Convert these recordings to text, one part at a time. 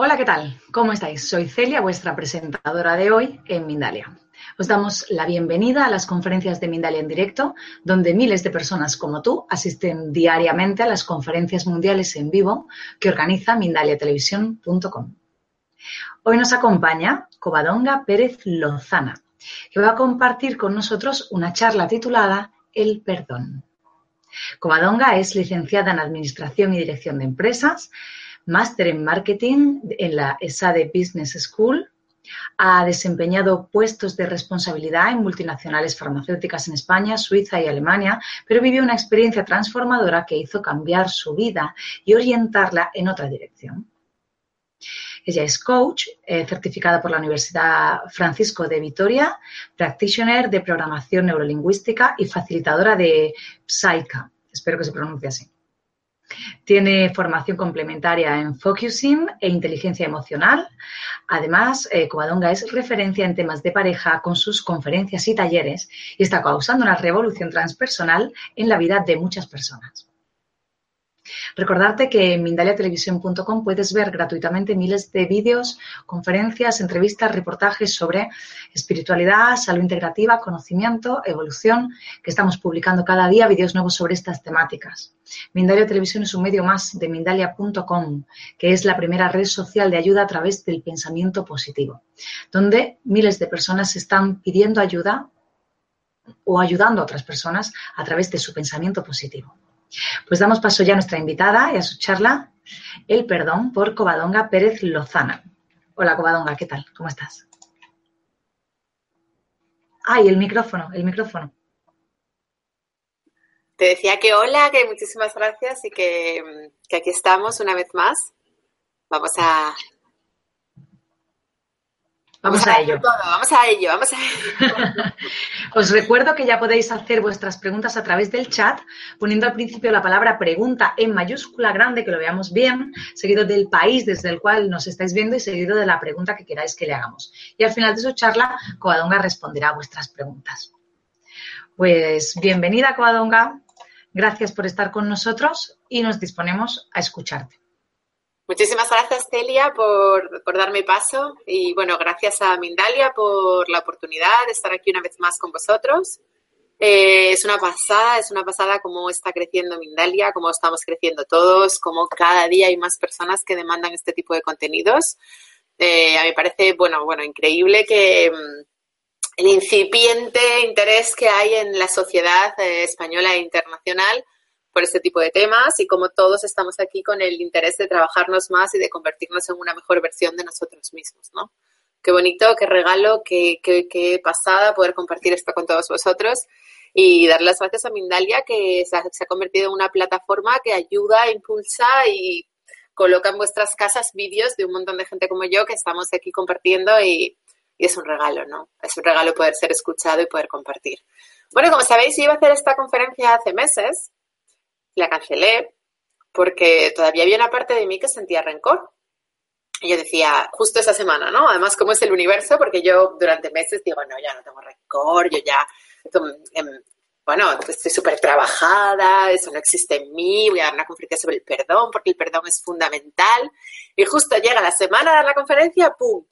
Hola, ¿qué tal? ¿Cómo estáis? Soy Celia, vuestra presentadora de hoy en Mindalia. Os damos la bienvenida a las conferencias de Mindalia en directo, donde miles de personas como tú asisten diariamente a las conferencias mundiales en vivo que organiza mindaliatelevisión.com. Hoy nos acompaña Covadonga Pérez Lozana, que va a compartir con nosotros una charla titulada El perdón. Covadonga es licenciada en Administración y Dirección de Empresas, máster en marketing en la ESADE Business School. Ha desempeñado puestos de responsabilidad en multinacionales farmacéuticas en España, Suiza y Alemania, pero vivió una experiencia transformadora que hizo cambiar su vida y orientarla en otra dirección. Ella es coach, eh, certificada por la Universidad Francisco de Vitoria, practitioner de programación neurolingüística y facilitadora de Psycha. Espero que se pronuncie así. Tiene formación complementaria en focusing e inteligencia emocional. Además, eh, es referencia en temas de pareja con sus conferencias y talleres y está causando una revolución transpersonal en la vida de muchas personas. Recordarte que en mindaliatelevisión.com puedes ver gratuitamente miles de vídeos, conferencias, entrevistas, reportajes sobre espiritualidad, salud integrativa, conocimiento, evolución, que estamos publicando cada día vídeos nuevos sobre estas temáticas. Mindalia Televisión es un medio más de Mindalia.com, que es la primera red social de ayuda a través del pensamiento positivo, donde miles de personas están pidiendo ayuda o ayudando a otras personas a través de su pensamiento positivo. Pues damos paso ya a nuestra invitada y a su charla, El perdón por Covadonga Pérez Lozana. Hola Covadonga, ¿qué tal? ¿Cómo estás? Ay, el micrófono, el micrófono. Te decía que hola, que muchísimas gracias y que, que aquí estamos una vez más. Vamos a Vamos, a, ello. vamos a ello, vamos a ello. Os recuerdo que ya podéis hacer vuestras preguntas a través del chat, poniendo al principio la palabra pregunta en mayúscula grande, que lo veamos bien, seguido del país desde el cual nos estáis viendo y seguido de la pregunta que queráis que le hagamos. Y al final de su charla, Coadonga responderá a vuestras preguntas. Pues bienvenida, Coadonga. Gracias por estar con nosotros y nos disponemos a escucharte. Muchísimas gracias, Celia, por, darme paso y, bueno, gracias a Mindalia por la oportunidad de estar aquí una vez más con vosotros. Eh, es una pasada, es una pasada cómo está creciendo Mindalia, cómo estamos creciendo todos, cómo cada día hay más personas que demandan este tipo de contenidos. Eh, a mí me parece, bueno, bueno, increíble que mm, el incipiente interés que hay en la sociedad eh, española e internacional por este tipo de temas y como todos estamos aquí con el interés de trabajarnos más y de convertirnos en una mejor versión de nosotros mismos, ¿no? Qué bonito, qué regalo, qué, qué, pasada poder compartir esto con todos vosotros y dar las gracias a Mindalia que se ha, convertido en una plataforma que ayuda, impulsa y coloca en vuestras casas vídeos de un montón de gente como yo que estamos aquí compartiendo y, y es un regalo, ¿no? Es un regalo poder ser escuchado y poder compartir. Bueno, como sabéis, yo iba a hacer esta conferencia hace meses la cancelé porque todavía había una parte de mí que sentía rencor. Y yo decía, justo esa semana, ¿no? Además, ¿cómo es el universo? Porque yo durante meses digo, no, ya no tengo rencor, yo ya, em, bueno, estoy súper trabajada, eso no existe en mí, voy a dar una conferencia sobre el perdón, porque el perdón es fundamental. Y justo llega la semana de dar la conferencia, ¡pum!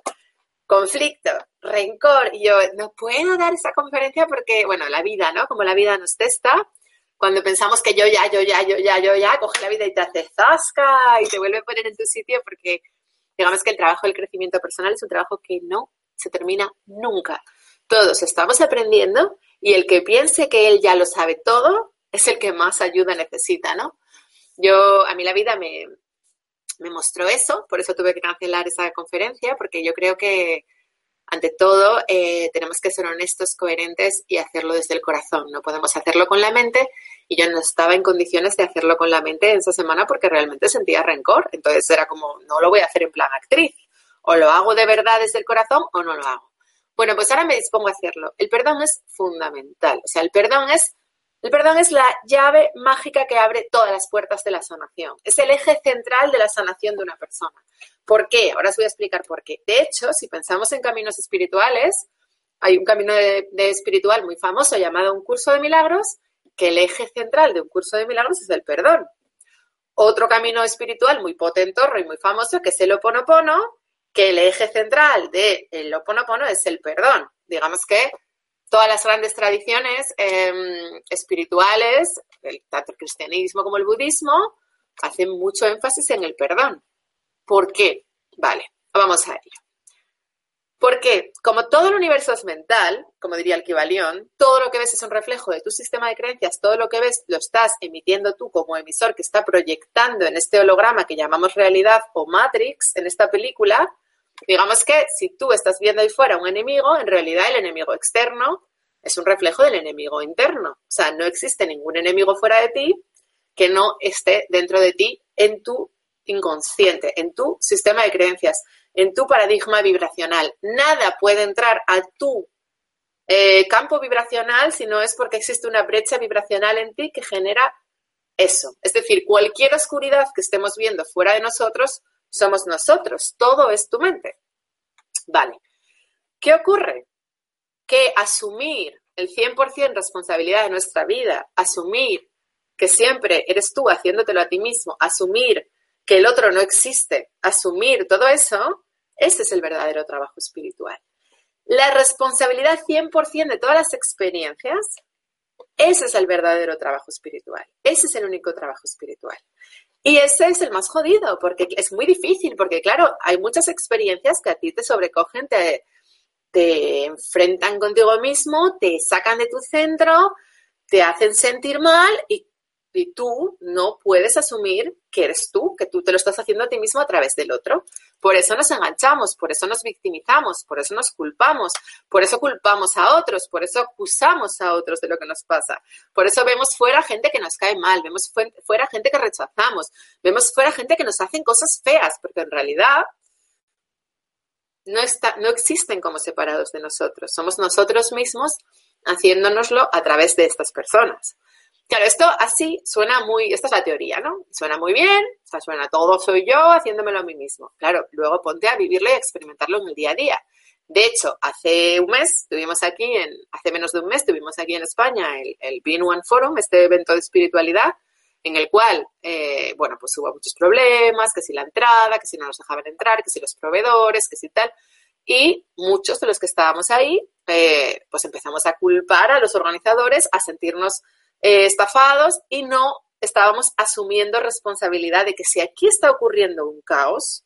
Conflicto, rencor. Y yo, no puedo dar esa conferencia porque, bueno, la vida, ¿no? Como la vida nos testa, cuando pensamos que yo ya, yo ya, yo ya, yo ya, coge la vida y te hace zasca y te vuelve a poner en tu sitio porque digamos que el trabajo del crecimiento personal es un trabajo que no se termina nunca. Todos estamos aprendiendo y el que piense que él ya lo sabe todo es el que más ayuda necesita, ¿no? Yo, a mí la vida me, me mostró eso, por eso tuve que cancelar esa conferencia, porque yo creo que, ante todo, eh, tenemos que ser honestos, coherentes y hacerlo desde el corazón. No podemos hacerlo con la mente y yo no estaba en condiciones de hacerlo con la mente en esa semana porque realmente sentía rencor. Entonces era como, no lo voy a hacer en plan actriz. O lo hago de verdad desde el corazón o no lo hago. Bueno, pues ahora me dispongo a hacerlo. El perdón es fundamental. O sea, el perdón es el perdón es la llave mágica que abre todas las puertas de la sanación. Es el eje central de la sanación de una persona. ¿Por qué? Ahora os voy a explicar por qué. De hecho, si pensamos en caminos espirituales, hay un camino de, espiritual muy famoso llamado un curso de milagros, que el eje central de un curso de milagros es el perdón. otro camino espiritual muy potentorro y muy famoso, que es el Oponopono, que el eje central del el Oponopono es el perdón. Digamos que todas las grandes tradiciones em, espirituales, tanto el cristianismo como el budismo, hacen mucho énfasis en el perdón. ¿Por qué? Vale, vamos a ello. Porque como todo el universo es mental, como diría el Kibalión, todo lo que ves es un reflejo de tu sistema de creencias, todo lo que ves lo estás emitiendo tú como emisor que está proyectando en este holograma que llamamos realidad o Matrix en esta película, digamos que si tú estás viendo ahí fuera un enemigo, en realidad el enemigo externo es un reflejo del enemigo interno. O sea, no existe ningún enemigo fuera de ti que no esté dentro de ti en tu inconsciente, en tu sistema de creencias, en tu paradigma vibracional. Nada puede entrar a tu eh, campo vibracional si no es porque existe una brecha vibracional en ti que genera eso. Es decir, cualquier oscuridad que estemos viendo fuera de nosotros, somos nosotros. Todo es tu mente. Vale. ¿Qué ocurre? Que asumir el 100% responsabilidad de nuestra vida, asumir que siempre eres tú haciéndotelo a ti mismo, asumir que el otro no existe, asumir todo eso, ese es el verdadero trabajo espiritual. La responsabilidad 100% de todas las experiencias, ese es el verdadero trabajo espiritual. Ese es el único trabajo espiritual. Y ese es el más jodido, porque es muy difícil, porque claro, hay muchas experiencias que a ti te sobrecogen, te, te enfrentan contigo mismo, te sacan de tu centro, te hacen sentir mal y y tú no puedes asumir que eres tú, que tú te lo estás haciendo a ti mismo a través del otro. Por eso nos enganchamos, por eso nos victimizamos, por eso nos culpamos, por eso culpamos a otros, por eso acusamos a otros de lo que nos pasa. Por eso vemos fuera gente que nos cae mal, vemos fuera gente que rechazamos, vemos fuera gente que nos hacen cosas feas, porque en realidad no, está, no existen como separados de nosotros. Somos nosotros mismos haciéndonoslo a través de estas personas. Claro, esto así suena muy, esta es la teoría, ¿no? Suena muy bien, o sea, suena todo soy yo haciéndomelo a mí mismo. Claro, luego ponte a vivirlo y a experimentarlo en el día a día. De hecho, hace un mes tuvimos aquí, en, hace menos de un mes tuvimos aquí en España el, el One Forum, este evento de espiritualidad, en el cual, eh, bueno, pues hubo muchos problemas, que si la entrada, que si no nos dejaban entrar, que si los proveedores, que si tal. Y muchos de los que estábamos ahí, eh, pues empezamos a culpar a los organizadores, a sentirnos eh, estafados y no estábamos asumiendo responsabilidad de que si aquí está ocurriendo un caos,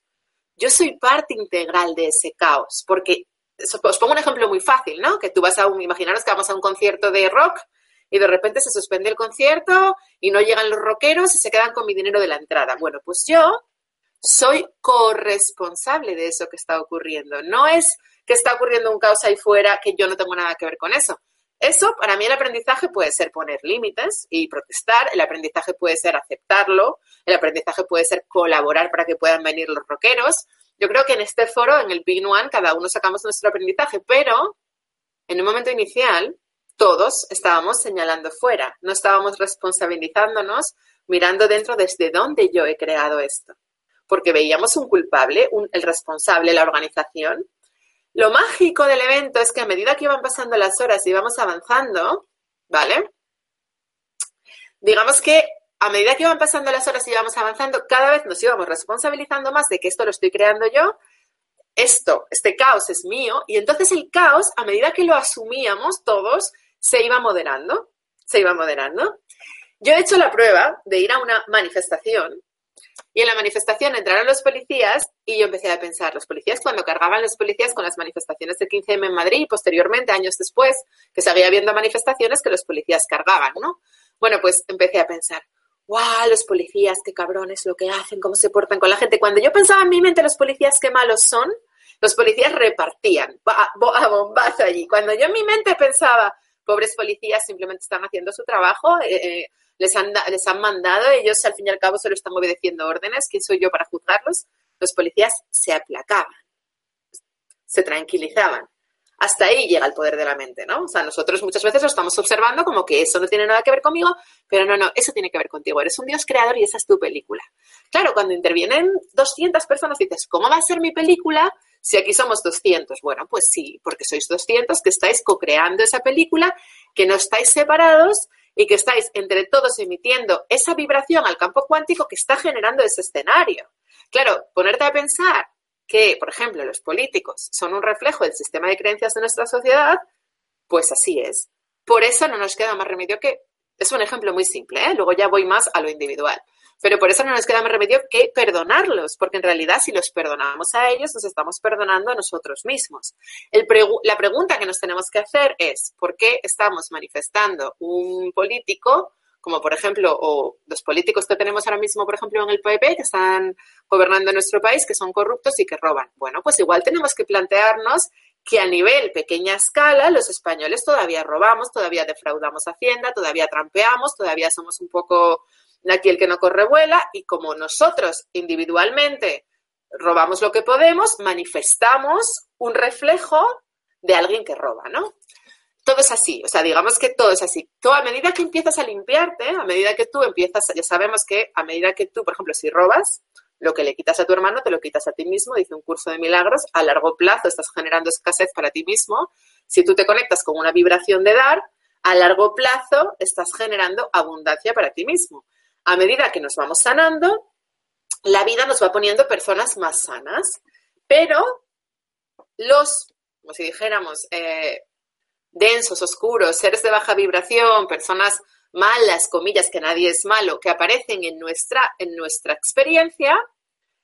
yo soy parte integral de ese caos, porque os pongo un ejemplo muy fácil, ¿no? Que tú vas a un, imaginaros que vamos a un concierto de rock y de repente se suspende el concierto y no llegan los rockeros y se quedan con mi dinero de la entrada. Bueno, pues yo soy corresponsable de eso que está ocurriendo. No es que está ocurriendo un caos ahí fuera que yo no tengo nada que ver con eso. Eso, para mí, el aprendizaje puede ser poner límites y protestar, el aprendizaje puede ser aceptarlo, el aprendizaje puede ser colaborar para que puedan venir los rockeros. Yo creo que en este foro, en el Big One, cada uno sacamos nuestro aprendizaje, pero en un momento inicial, todos estábamos señalando fuera, no estábamos responsabilizándonos, mirando dentro desde dónde yo he creado esto. Porque veíamos un culpable, el responsable, la organización, lo mágico del evento es que a medida que iban pasando las horas y íbamos avanzando, ¿vale? Digamos que a medida que iban pasando las horas y íbamos avanzando, cada vez nos íbamos responsabilizando más de que esto lo estoy creando yo, esto, este caos es mío, y entonces el caos, a medida que lo asumíamos todos, se iba moderando, se iba moderando. Yo he hecho la prueba de ir a una manifestación y en la manifestación entraron los policías y yo empecé a pensar, los policías cuando cargaban los policías con las manifestaciones del 15M en Madrid y posteriormente, años después, que seguía habiendo manifestaciones que los policías cargaban, ¿no? Bueno, pues empecé a pensar, ¡guau! Los policías, qué cabrones lo que hacen, cómo se portan con la gente. Cuando yo pensaba en mi mente, los policías qué malos son, los policías repartían a bombazo allí. Cuando yo en mi mente pensaba, pobres policías simplemente están haciendo su trabajo, eh, eh, les han, les han mandado, ellos al fin y al cabo solo están obedeciendo órdenes, ¿quién soy yo para juzgarlos? Los policías se aplacaban, se tranquilizaban. Hasta ahí llega el poder de la mente, ¿no? O sea, nosotros muchas veces lo estamos observando como que eso no tiene nada que ver conmigo, pero no, no, eso tiene que ver contigo. Eres un Dios creador y esa es tu película. Claro, cuando intervienen 200 personas dices, ¿cómo va a ser mi película si aquí somos 200? Bueno, pues sí, porque sois 200 que estáis co-creando esa película, que no estáis separados y que estáis entre todos emitiendo esa vibración al campo cuántico que está generando ese escenario. Claro, ponerte a pensar que, por ejemplo, los políticos son un reflejo del sistema de creencias de nuestra sociedad, pues así es. Por eso no nos queda más remedio que, es un ejemplo muy simple, ¿eh? luego ya voy más a lo individual. Pero por eso no nos queda más remedio que perdonarlos, porque en realidad si los perdonamos a ellos, nos estamos perdonando a nosotros mismos. la pregunta que nos tenemos que hacer es, ¿por qué estamos manifestando un político, como por ejemplo, o los políticos que tenemos ahora mismo, por ejemplo, en el PP, que están gobernando nuestro país, que son corruptos y que roban? Bueno, pues igual tenemos que plantearnos que a nivel pequeña escala los españoles todavía robamos, todavía defraudamos Hacienda, todavía trampeamos, todavía somos un poco aquí el que no corre vuela y como nosotros individualmente robamos lo que podemos, manifestamos un reflejo de alguien que roba, ¿no? Todo es así, o sea, digamos que todo es así. Tú a medida que empiezas a limpiarte, a medida que tú empiezas, ya sabemos que a medida que tú, por ejemplo, si robas, lo que le quitas a tu hermano te lo quitas a ti mismo, dice un curso de milagros, a largo plazo estás generando escasez para ti mismo. Si tú te conectas con una vibración de dar, a largo plazo estás generando abundancia para ti mismo a medida que nos vamos sanando, la vida nos va poniendo personas más sanas, pero los, como si dijéramos, eh, densos, oscuros, seres de baja vibración, personas malas, comillas, que nadie es malo, que aparecen en nuestra, en nuestra experiencia,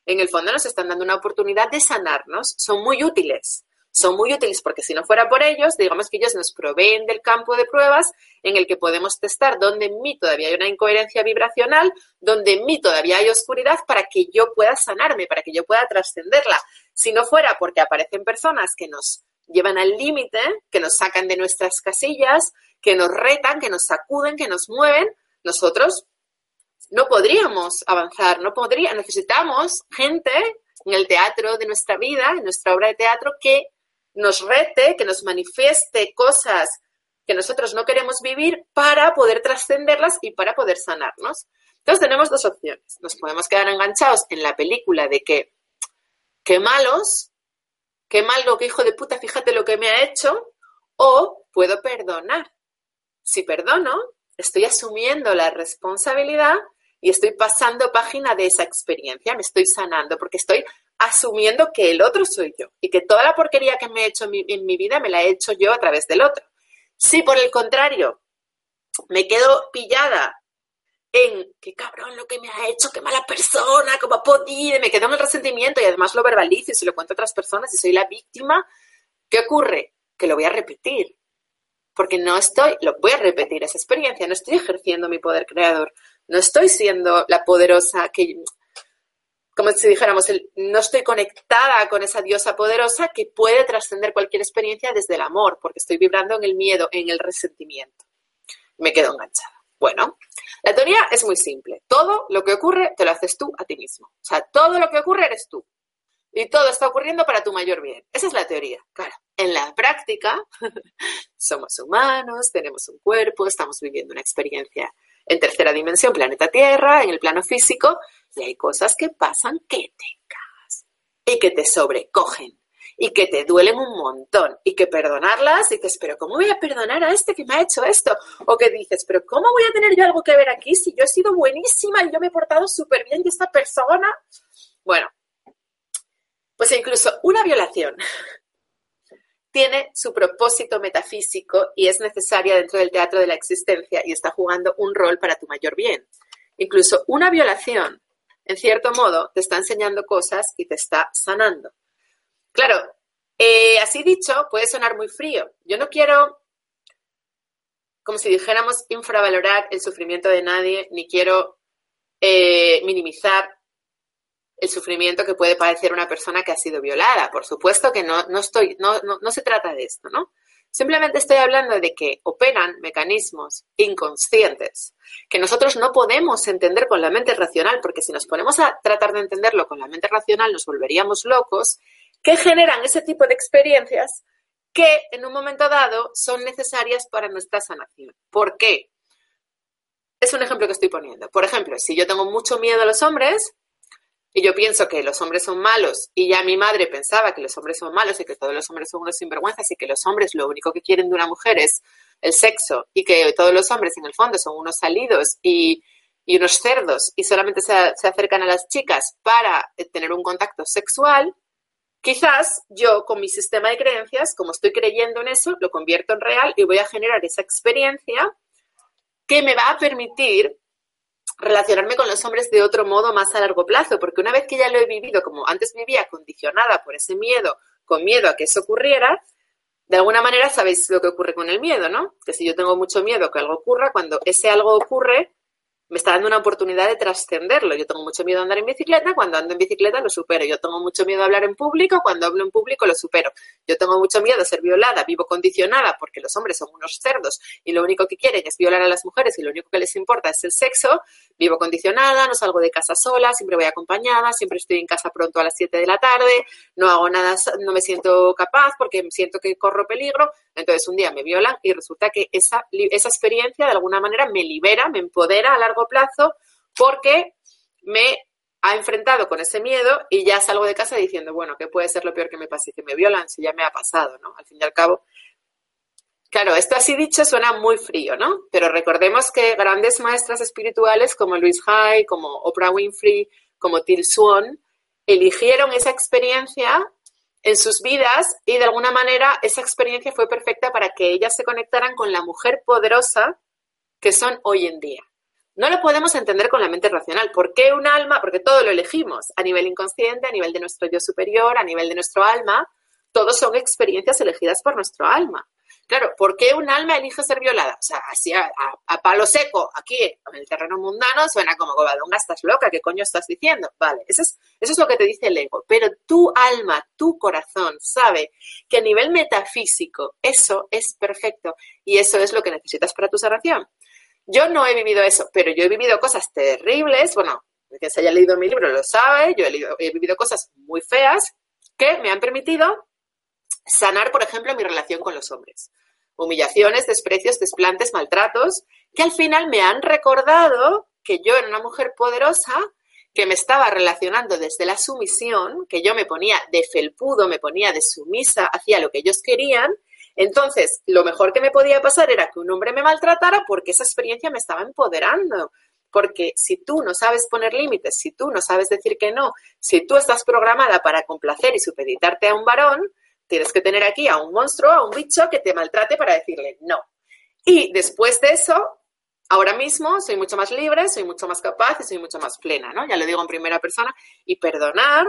en el fondo nos están dando una oportunidad de sanarnos, son muy útiles son muy útiles porque si no fuera por ellos, digamos que ellos nos proveen del campo de pruebas en el que podemos testar dónde en mí todavía hay una incoherencia vibracional, donde en mí todavía hay oscuridad para que yo pueda sanarme, para que yo pueda trascenderla. Si no fuera porque aparecen personas que nos llevan al límite, que nos sacan de nuestras casillas, que nos retan, que nos sacuden, que nos mueven, nosotros no podríamos avanzar, no podría, necesitamos gente en el teatro de nuestra vida, en nuestra obra de teatro, que nos rete, que nos manifieste cosas que nosotros no queremos vivir para poder trascenderlas y para poder sanarnos. Entonces tenemos dos opciones. Nos podemos quedar enganchados en la película de que, qué malos, qué malo, qué hijo de puta, fíjate lo que me ha hecho, o puedo perdonar. Si perdono, estoy asumiendo la responsabilidad y estoy pasando página de esa experiencia, me estoy sanando porque estoy asumiendo que el otro soy yo y que toda la porquería que me he hecho en mi, vida me la he hecho yo a través del otro. Si por el contrario me quedo pillada en qué cabrón lo que me ha hecho, qué mala persona, cómo ha podido, me quedo en el resentimiento y además lo verbalizo y se lo cuento a otras personas y soy la víctima, ¿qué ocurre? Que lo voy a repetir. Porque no estoy, lo voy a repetir esa experiencia, no estoy ejerciendo mi poder creador, no estoy siendo la poderosa que, como si dijéramos, no estoy conectada con esa diosa poderosa que puede trascender cualquier experiencia desde el amor, porque estoy vibrando en el miedo, en el resentimiento. Me quedo enganchada. Bueno, la teoría es muy simple. Todo lo que ocurre te lo haces tú a ti mismo. O sea, todo lo que ocurre eres tú. Y todo está ocurriendo para tu mayor bien. Esa es la teoría. Claro, en la práctica somos humanos, tenemos un cuerpo, estamos viviendo una experiencia en tercera dimensión, planeta Tierra, en el plano físico, y hay cosas que pasan que te cagas y que te sobrecogen y que te duelen un montón y que perdonarlas dices, pero ¿cómo voy a perdonar a este que me ha hecho esto? O que dices, pero ¿cómo voy a tener yo algo que ver aquí si yo he sido buenísima y yo me he portado súper bien y esta persona? Bueno, pues incluso una violación tiene su propósito metafísico y es necesaria dentro del teatro de la existencia y está jugando un rol para tu mayor bien. Incluso una violación, en cierto modo, te está enseñando cosas y te está sanando. Claro, eh, así dicho, puede sonar muy frío. Yo no quiero, como si dijéramos, infravalorar el sufrimiento de nadie, ni quiero eh, minimizar el sufrimiento que puede padecer una persona que ha sido violada. Por supuesto que no, no estoy, no, no, no se trata de esto, ¿no? Simplemente estoy hablando de que operan mecanismos inconscientes que nosotros no podemos entender con la mente racional, porque si nos ponemos a tratar de entenderlo con la mente racional nos volveríamos locos, que generan ese tipo de experiencias que en un momento dado son necesarias para nuestra sanación. ¿Por qué? Es un ejemplo que estoy poniendo. Por ejemplo, si yo tengo mucho miedo a los hombres, y yo pienso que los hombres son malos y ya mi madre pensaba que los hombres son malos y que todos los hombres son unos sinvergüenzas y que los hombres lo único que quieren de una mujer es el sexo y que todos los hombres en el fondo son unos salidos y, unos cerdos y solamente se, acercan a las chicas para tener un contacto sexual, quizás yo con mi sistema de creencias, como estoy creyendo en eso, lo convierto en real y voy a generar esa experiencia que me va a permitir relacionarme con los hombres de otro modo más a largo plazo, porque una vez que ya lo he vivido, como antes vivía condicionada por ese miedo, con miedo a que eso ocurriera, de alguna manera sabéis lo que ocurre con el miedo, ¿no? Que si yo tengo mucho miedo que algo ocurra, cuando ese algo ocurre, me está dando una oportunidad de trascenderlo. Yo tengo mucho miedo a andar en bicicleta, cuando ando en bicicleta lo supero. Yo tengo mucho miedo a hablar en público, cuando hablo en público lo supero. Yo tengo mucho miedo a ser violada, vivo condicionada porque los hombres son unos cerdos y lo único que quieren es violar a las mujeres y lo único que les importa es el sexo. Vivo condicionada, no salgo de casa sola, siempre voy acompañada, siempre estoy en casa pronto a las 7 de la tarde, no hago nada, no me siento capaz porque siento que corro peligro. Entonces un día me violan y resulta que esa, esa experiencia de alguna manera me libera, me empodera a largo plazo porque me ha enfrentado con ese miedo y ya salgo de casa diciendo, bueno, ¿qué puede ser lo peor que me pase? Que me violan, si ya me ha pasado, ¿no? Al fin y al cabo. Claro, esto así dicho suena muy frío, ¿no? Pero recordemos que grandes maestras espirituales como Louise Hay, como Oprah Winfrey, como Till Swan, eligieron esa experiencia en sus vidas y de alguna manera esa experiencia fue perfecta para que ellas se conectaran con la mujer poderosa que son hoy en día. No lo podemos entender con la mente racional. ¿Por qué un alma? Porque todo lo elegimos a nivel inconsciente, a nivel de nuestro yo superior, a nivel de nuestro alma. Todos son experiencias elegidas por nuestro alma. Claro, ¿por qué un alma elige ser violada? O sea, así a, palo seco, aquí en el terreno mundano, suena como Covadonga, estás loca, ¿qué coño estás diciendo? Vale, eso es, eso es lo que te dice el ego. Pero tu alma, tu corazón sabe que a nivel metafísico eso es perfecto y eso es lo que necesitas para tu sanación. Yo no he vivido eso, pero yo he vivido cosas terribles. Bueno, el que se haya leído mi libro lo sabe. Yo he, vivido cosas muy feas que me han permitido sanar, por ejemplo, mi relación con los hombres. Humillaciones, desprecios, desplantes, maltratos, que al final me han recordado que yo era una mujer poderosa, que me estaba relacionando desde la sumisión, que yo me ponía de felpudo, me ponía de sumisa, hacía lo que ellos querían, entonces, lo mejor que me podía pasar era que un hombre me maltratara porque esa experiencia me estaba empoderando. Porque si tú no sabes poner límites, si tú no sabes decir que no, si tú estás programada para complacer y supeditarte a un varón, tienes que tener aquí a un monstruo, a un bicho que te maltrate para decirle no. Y después de eso, ahora mismo soy mucho más libre, soy mucho más capaz y soy mucho más plena, ¿no? Ya lo digo en primera persona. Y perdonar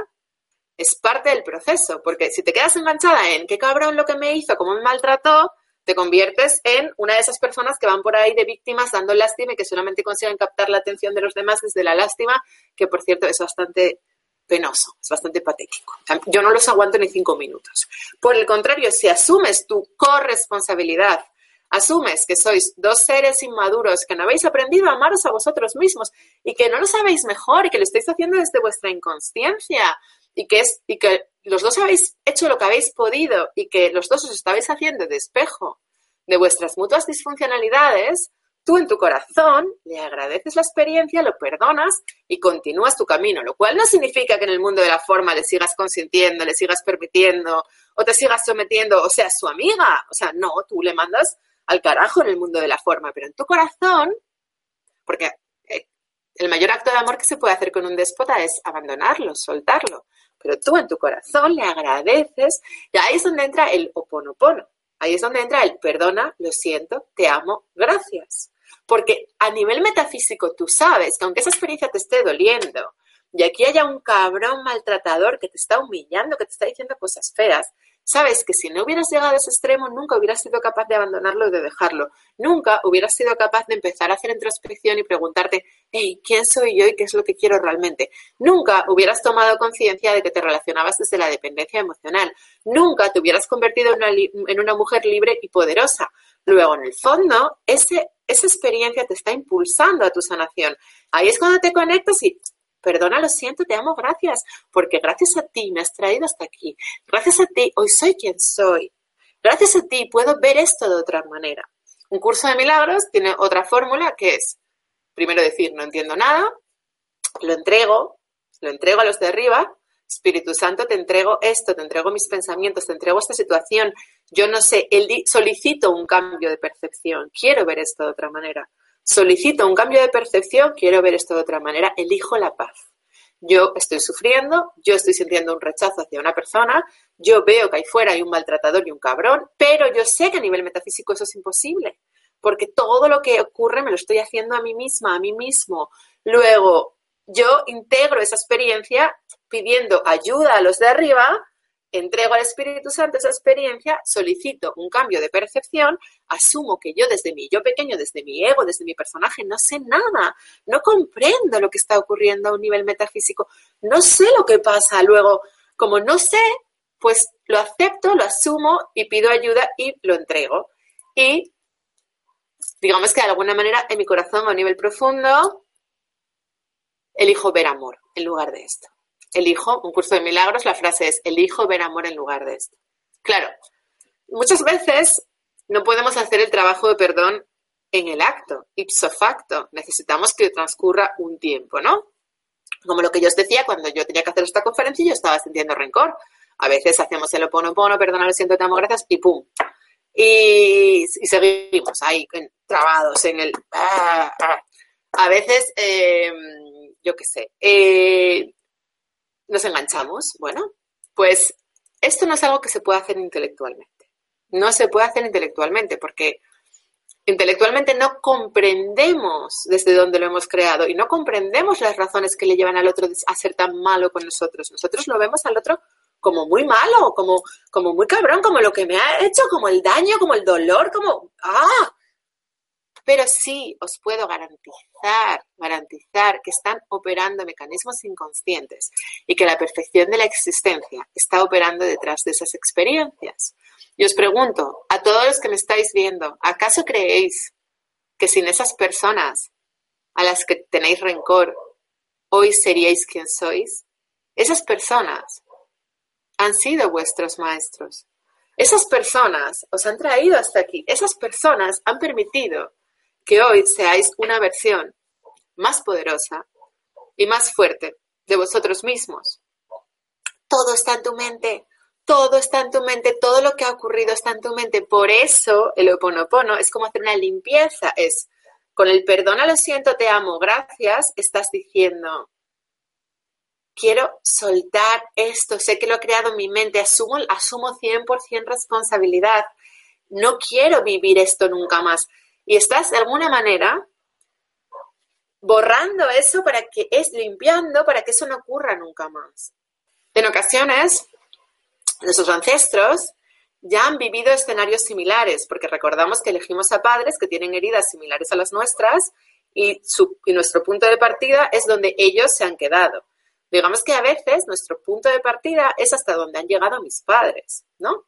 es parte del proceso, porque si te quedas enganchada en qué cabrón lo que me hizo, cómo me maltrató, te conviertes en una de esas personas que van por ahí de víctimas dando lástima y que solamente consiguen captar la atención de los demás desde la lástima, que por cierto es bastante penoso, es bastante patético. Yo no los aguanto ni cinco minutos. Por el contrario, si asumes tu corresponsabilidad, asumes que sois dos seres inmaduros, que no habéis aprendido a amaros a vosotros mismos y que no lo sabéis mejor y que lo estáis haciendo desde vuestra inconsciencia, y que, es, y que los dos habéis hecho lo que habéis podido y que los dos os estabais haciendo de espejo de vuestras mutuas disfuncionalidades, tú en tu corazón le agradeces la experiencia, lo perdonas y continúas tu camino, lo cual no significa que en el mundo de la forma le sigas consintiendo, le sigas permitiendo o te sigas sometiendo o seas su amiga. O sea, no, tú le mandas al carajo en el mundo de la forma, pero en tu corazón, porque eh, el mayor acto de amor que se puede hacer con un déspota es abandonarlo, soltarlo pero tú en tu corazón le agradeces y ahí es donde entra el oponopono. Ahí es donde entra el perdona, lo siento, te amo, gracias. Porque a nivel metafísico tú sabes que aunque esa experiencia te esté doliendo y aquí haya un cabrón maltratador que te está humillando, que te está diciendo cosas feas, Sabes que si no hubieras llegado a ese extremo, nunca hubieras sido capaz de abandonarlo y de dejarlo. Nunca hubieras sido capaz de empezar a hacer introspección y preguntarte, hey, ¿quién soy yo y qué es lo que quiero realmente? Nunca hubieras tomado conciencia de que te relacionabas desde la dependencia emocional. Nunca te hubieras convertido en una, en una mujer libre y poderosa. Luego, en el fondo, esa experiencia te está impulsando a tu sanación. Ahí es cuando te conectas y perdona, lo siento, te amo, gracias, porque gracias a ti me has traído hasta aquí. Gracias a ti hoy soy quien soy. Gracias a ti puedo ver esto de otra manera. Un curso de milagros tiene otra fórmula que es, primero decir, no entiendo nada, lo entrego, lo entrego a los de arriba, Espíritu Santo, te entrego esto, te entrego mis pensamientos, te entrego esta situación. Yo no sé, solicito un cambio de percepción, quiero ver esto de otra manera. Solicito un cambio de percepción, quiero ver esto de otra manera, elijo la paz. Yo estoy sufriendo, yo estoy sintiendo un rechazo hacia una persona, yo veo que ahí fuera hay un maltratador y un cabrón, pero yo sé que a nivel metafísico eso es imposible, porque todo lo que ocurre me lo estoy haciendo a mí misma, a mí mismo. Luego, yo integro esa experiencia pidiendo ayuda a los de arriba, entrego al Espíritu Santo esa experiencia, solicito un cambio de percepción, asumo que yo desde mi yo pequeño, desde mi ego, desde mi personaje, no sé nada, no comprendo lo que está ocurriendo a un nivel metafísico, no sé lo que pasa. Luego, como no sé, pues lo acepto, lo asumo y pido ayuda y lo entrego. Y digamos que de alguna manera en mi corazón a nivel profundo elijo ver amor en lugar de esto. Elijo un curso de milagros, la frase es elijo ver amor en lugar de esto. Claro, muchas veces no podemos hacer el trabajo de perdón en el acto, ipso facto. Necesitamos que transcurra un tiempo, ¿no? Como lo que yo os decía cuando yo tenía que hacer esta conferencia yo estaba sintiendo rencor. A veces hacemos el oponopono, perdona, lo siento, te amo, gracias, y pum. Y, seguimos ahí, trabados en el... Ah, ah. A veces eh, yo qué sé, eh, nos enganchamos. Bueno, pues esto no es algo que se pueda hacer intelectualmente. No se puede hacer intelectualmente porque intelectualmente no comprendemos desde dónde lo hemos creado y no comprendemos las razones que le llevan al otro a ser tan malo con nosotros. Nosotros lo vemos al otro como muy malo, como, como muy cabrón, como lo que me ha hecho, como el daño, como el dolor, como, ¡ah! Pero sí os puedo garantizar, garantizar que están operando mecanismos inconscientes y que la perfección de la existencia está operando detrás de esas experiencias. Y os pregunto, a todos los que me estáis viendo, ¿acaso creéis que sin esas personas a las que tenéis rencor, hoy seríais quien sois? Esas personas han sido vuestros maestros. Esas personas os han traído hasta aquí. Esas personas han permitido que hoy seáis una versión más poderosa y más fuerte de vosotros mismos. Todo está en tu mente, todo está en tu mente, todo lo que ha ocurrido está en tu mente. Por eso el oponopono es como hacer una limpieza, es con el perdón, lo siento, te amo, gracias, estás diciendo, quiero soltar esto, sé que lo he creado en mi mente, asumo, asumo 100% responsabilidad, no quiero vivir esto nunca más y estás de alguna manera borrando eso para que es limpiando para que eso no ocurra nunca más. En ocasiones, nuestros ancestros ya han vivido escenarios similares, porque recordamos que elegimos a padres que tienen heridas similares a las nuestras y, y nuestro punto de partida es donde ellos se han quedado. Digamos que a veces nuestro punto de partida es hasta donde han llegado mis padres, ¿no?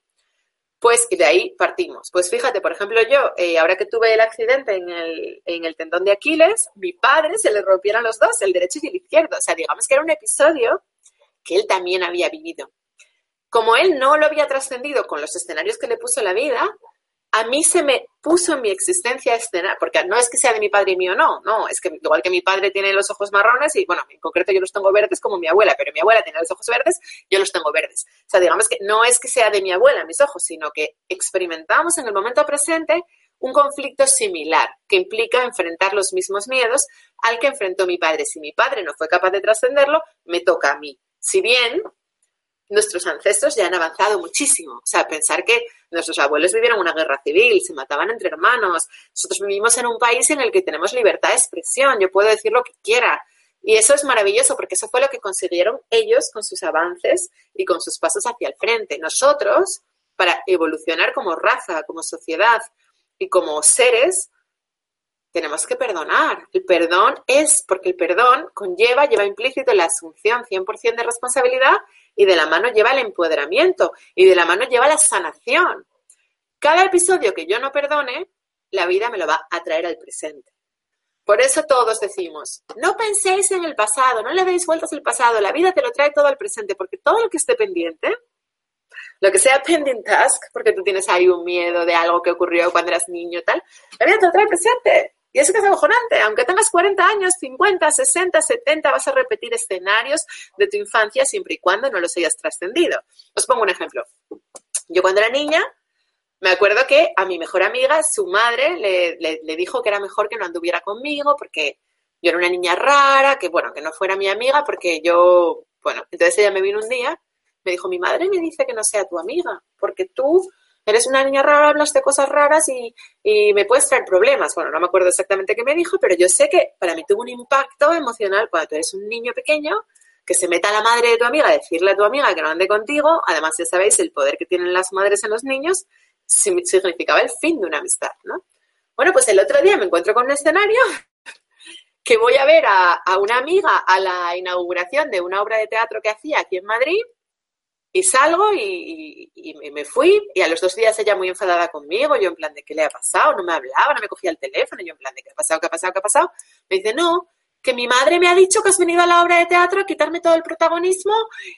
Pues de ahí partimos. Pues fíjate, por ejemplo, yo, eh, ahora que tuve el accidente en el, en el tendón de Aquiles, mi padre se le rompieron los dos, el derecho y el izquierdo. O sea, digamos que era un episodio que él también había vivido. Como él no lo había trascendido con los escenarios que le puso la vida, a mí se me puso en mi existencia escena, porque no es que sea de mi padre y mío, no, no, es que igual que mi padre tiene los ojos marrones y, bueno, en concreto yo los tengo verdes como mi abuela, pero mi abuela tiene los ojos verdes, yo los tengo verdes. O sea, digamos que no es que sea de mi abuela mis ojos, sino que experimentamos en el momento presente un conflicto similar que implica enfrentar los mismos miedos al que enfrentó mi padre. Si mi padre no fue capaz de trascenderlo, me toca a mí. Si bien nuestros ancestros ya han avanzado muchísimo. O sea, pensar que nuestros abuelos vivieron una guerra civil, se mataban entre hermanos. Nosotros vivimos en un país en el que tenemos libertad de expresión, yo puedo decir lo que quiera. Y eso es maravilloso porque eso fue lo que consiguieron ellos con sus avances y con sus pasos hacia el frente. Nosotros, para evolucionar como raza, como sociedad y como seres, tenemos que perdonar. El perdón es, porque el perdón conlleva, lleva implícito la asunción 100% de responsabilidad y de la mano lleva el empoderamiento y de la mano lleva la sanación. Cada episodio que yo no perdone, la vida me lo va a traer al presente. Por eso todos decimos, no penséis en el pasado, no le deis vueltas al pasado, la vida te lo trae todo al presente, porque todo lo que esté pendiente, lo que sea pending task, porque tú tienes ahí un miedo de algo que ocurrió cuando eras niño, tal, la vida te lo trae al presente. Y eso que es acojonante, aunque tengas 40 años, 50, 60, 70, vas a repetir escenarios de tu infancia siempre y cuando no los hayas trascendido. Os pongo un ejemplo. Yo cuando era niña, me acuerdo que a mi mejor amiga, su madre, le, le, dijo que era mejor que no anduviera conmigo porque yo era una niña rara, que bueno, que no fuera mi amiga porque yo, bueno, entonces ella me vino un día, me dijo, mi madre me dice que no sea tu amiga porque tú eres una niña rara, hablas de cosas raras y, y, me puedes traer problemas. Bueno, no me acuerdo exactamente qué me dijo, pero yo sé que para mí tuvo un impacto emocional cuando tú eres un niño pequeño, que se meta la madre de tu amiga a decirle a tu amiga que no ande contigo. Además, ya sabéis el poder que tienen las madres en los niños, significaba el fin de una amistad, ¿no? Bueno, pues el otro día me encuentro con un escenario que voy a ver a, a una amiga a la inauguración de una obra de teatro que hacía aquí en Madrid y salgo y, me fui y a los dos días ella muy enfadada conmigo, yo en plan de qué le ha pasado, no me hablaba, no me cogía el teléfono, yo en plan de qué ha pasado, qué ha pasado, qué ha pasado. Me dice, no, que mi madre me ha dicho que has venido a la obra de teatro a quitarme todo el protagonismo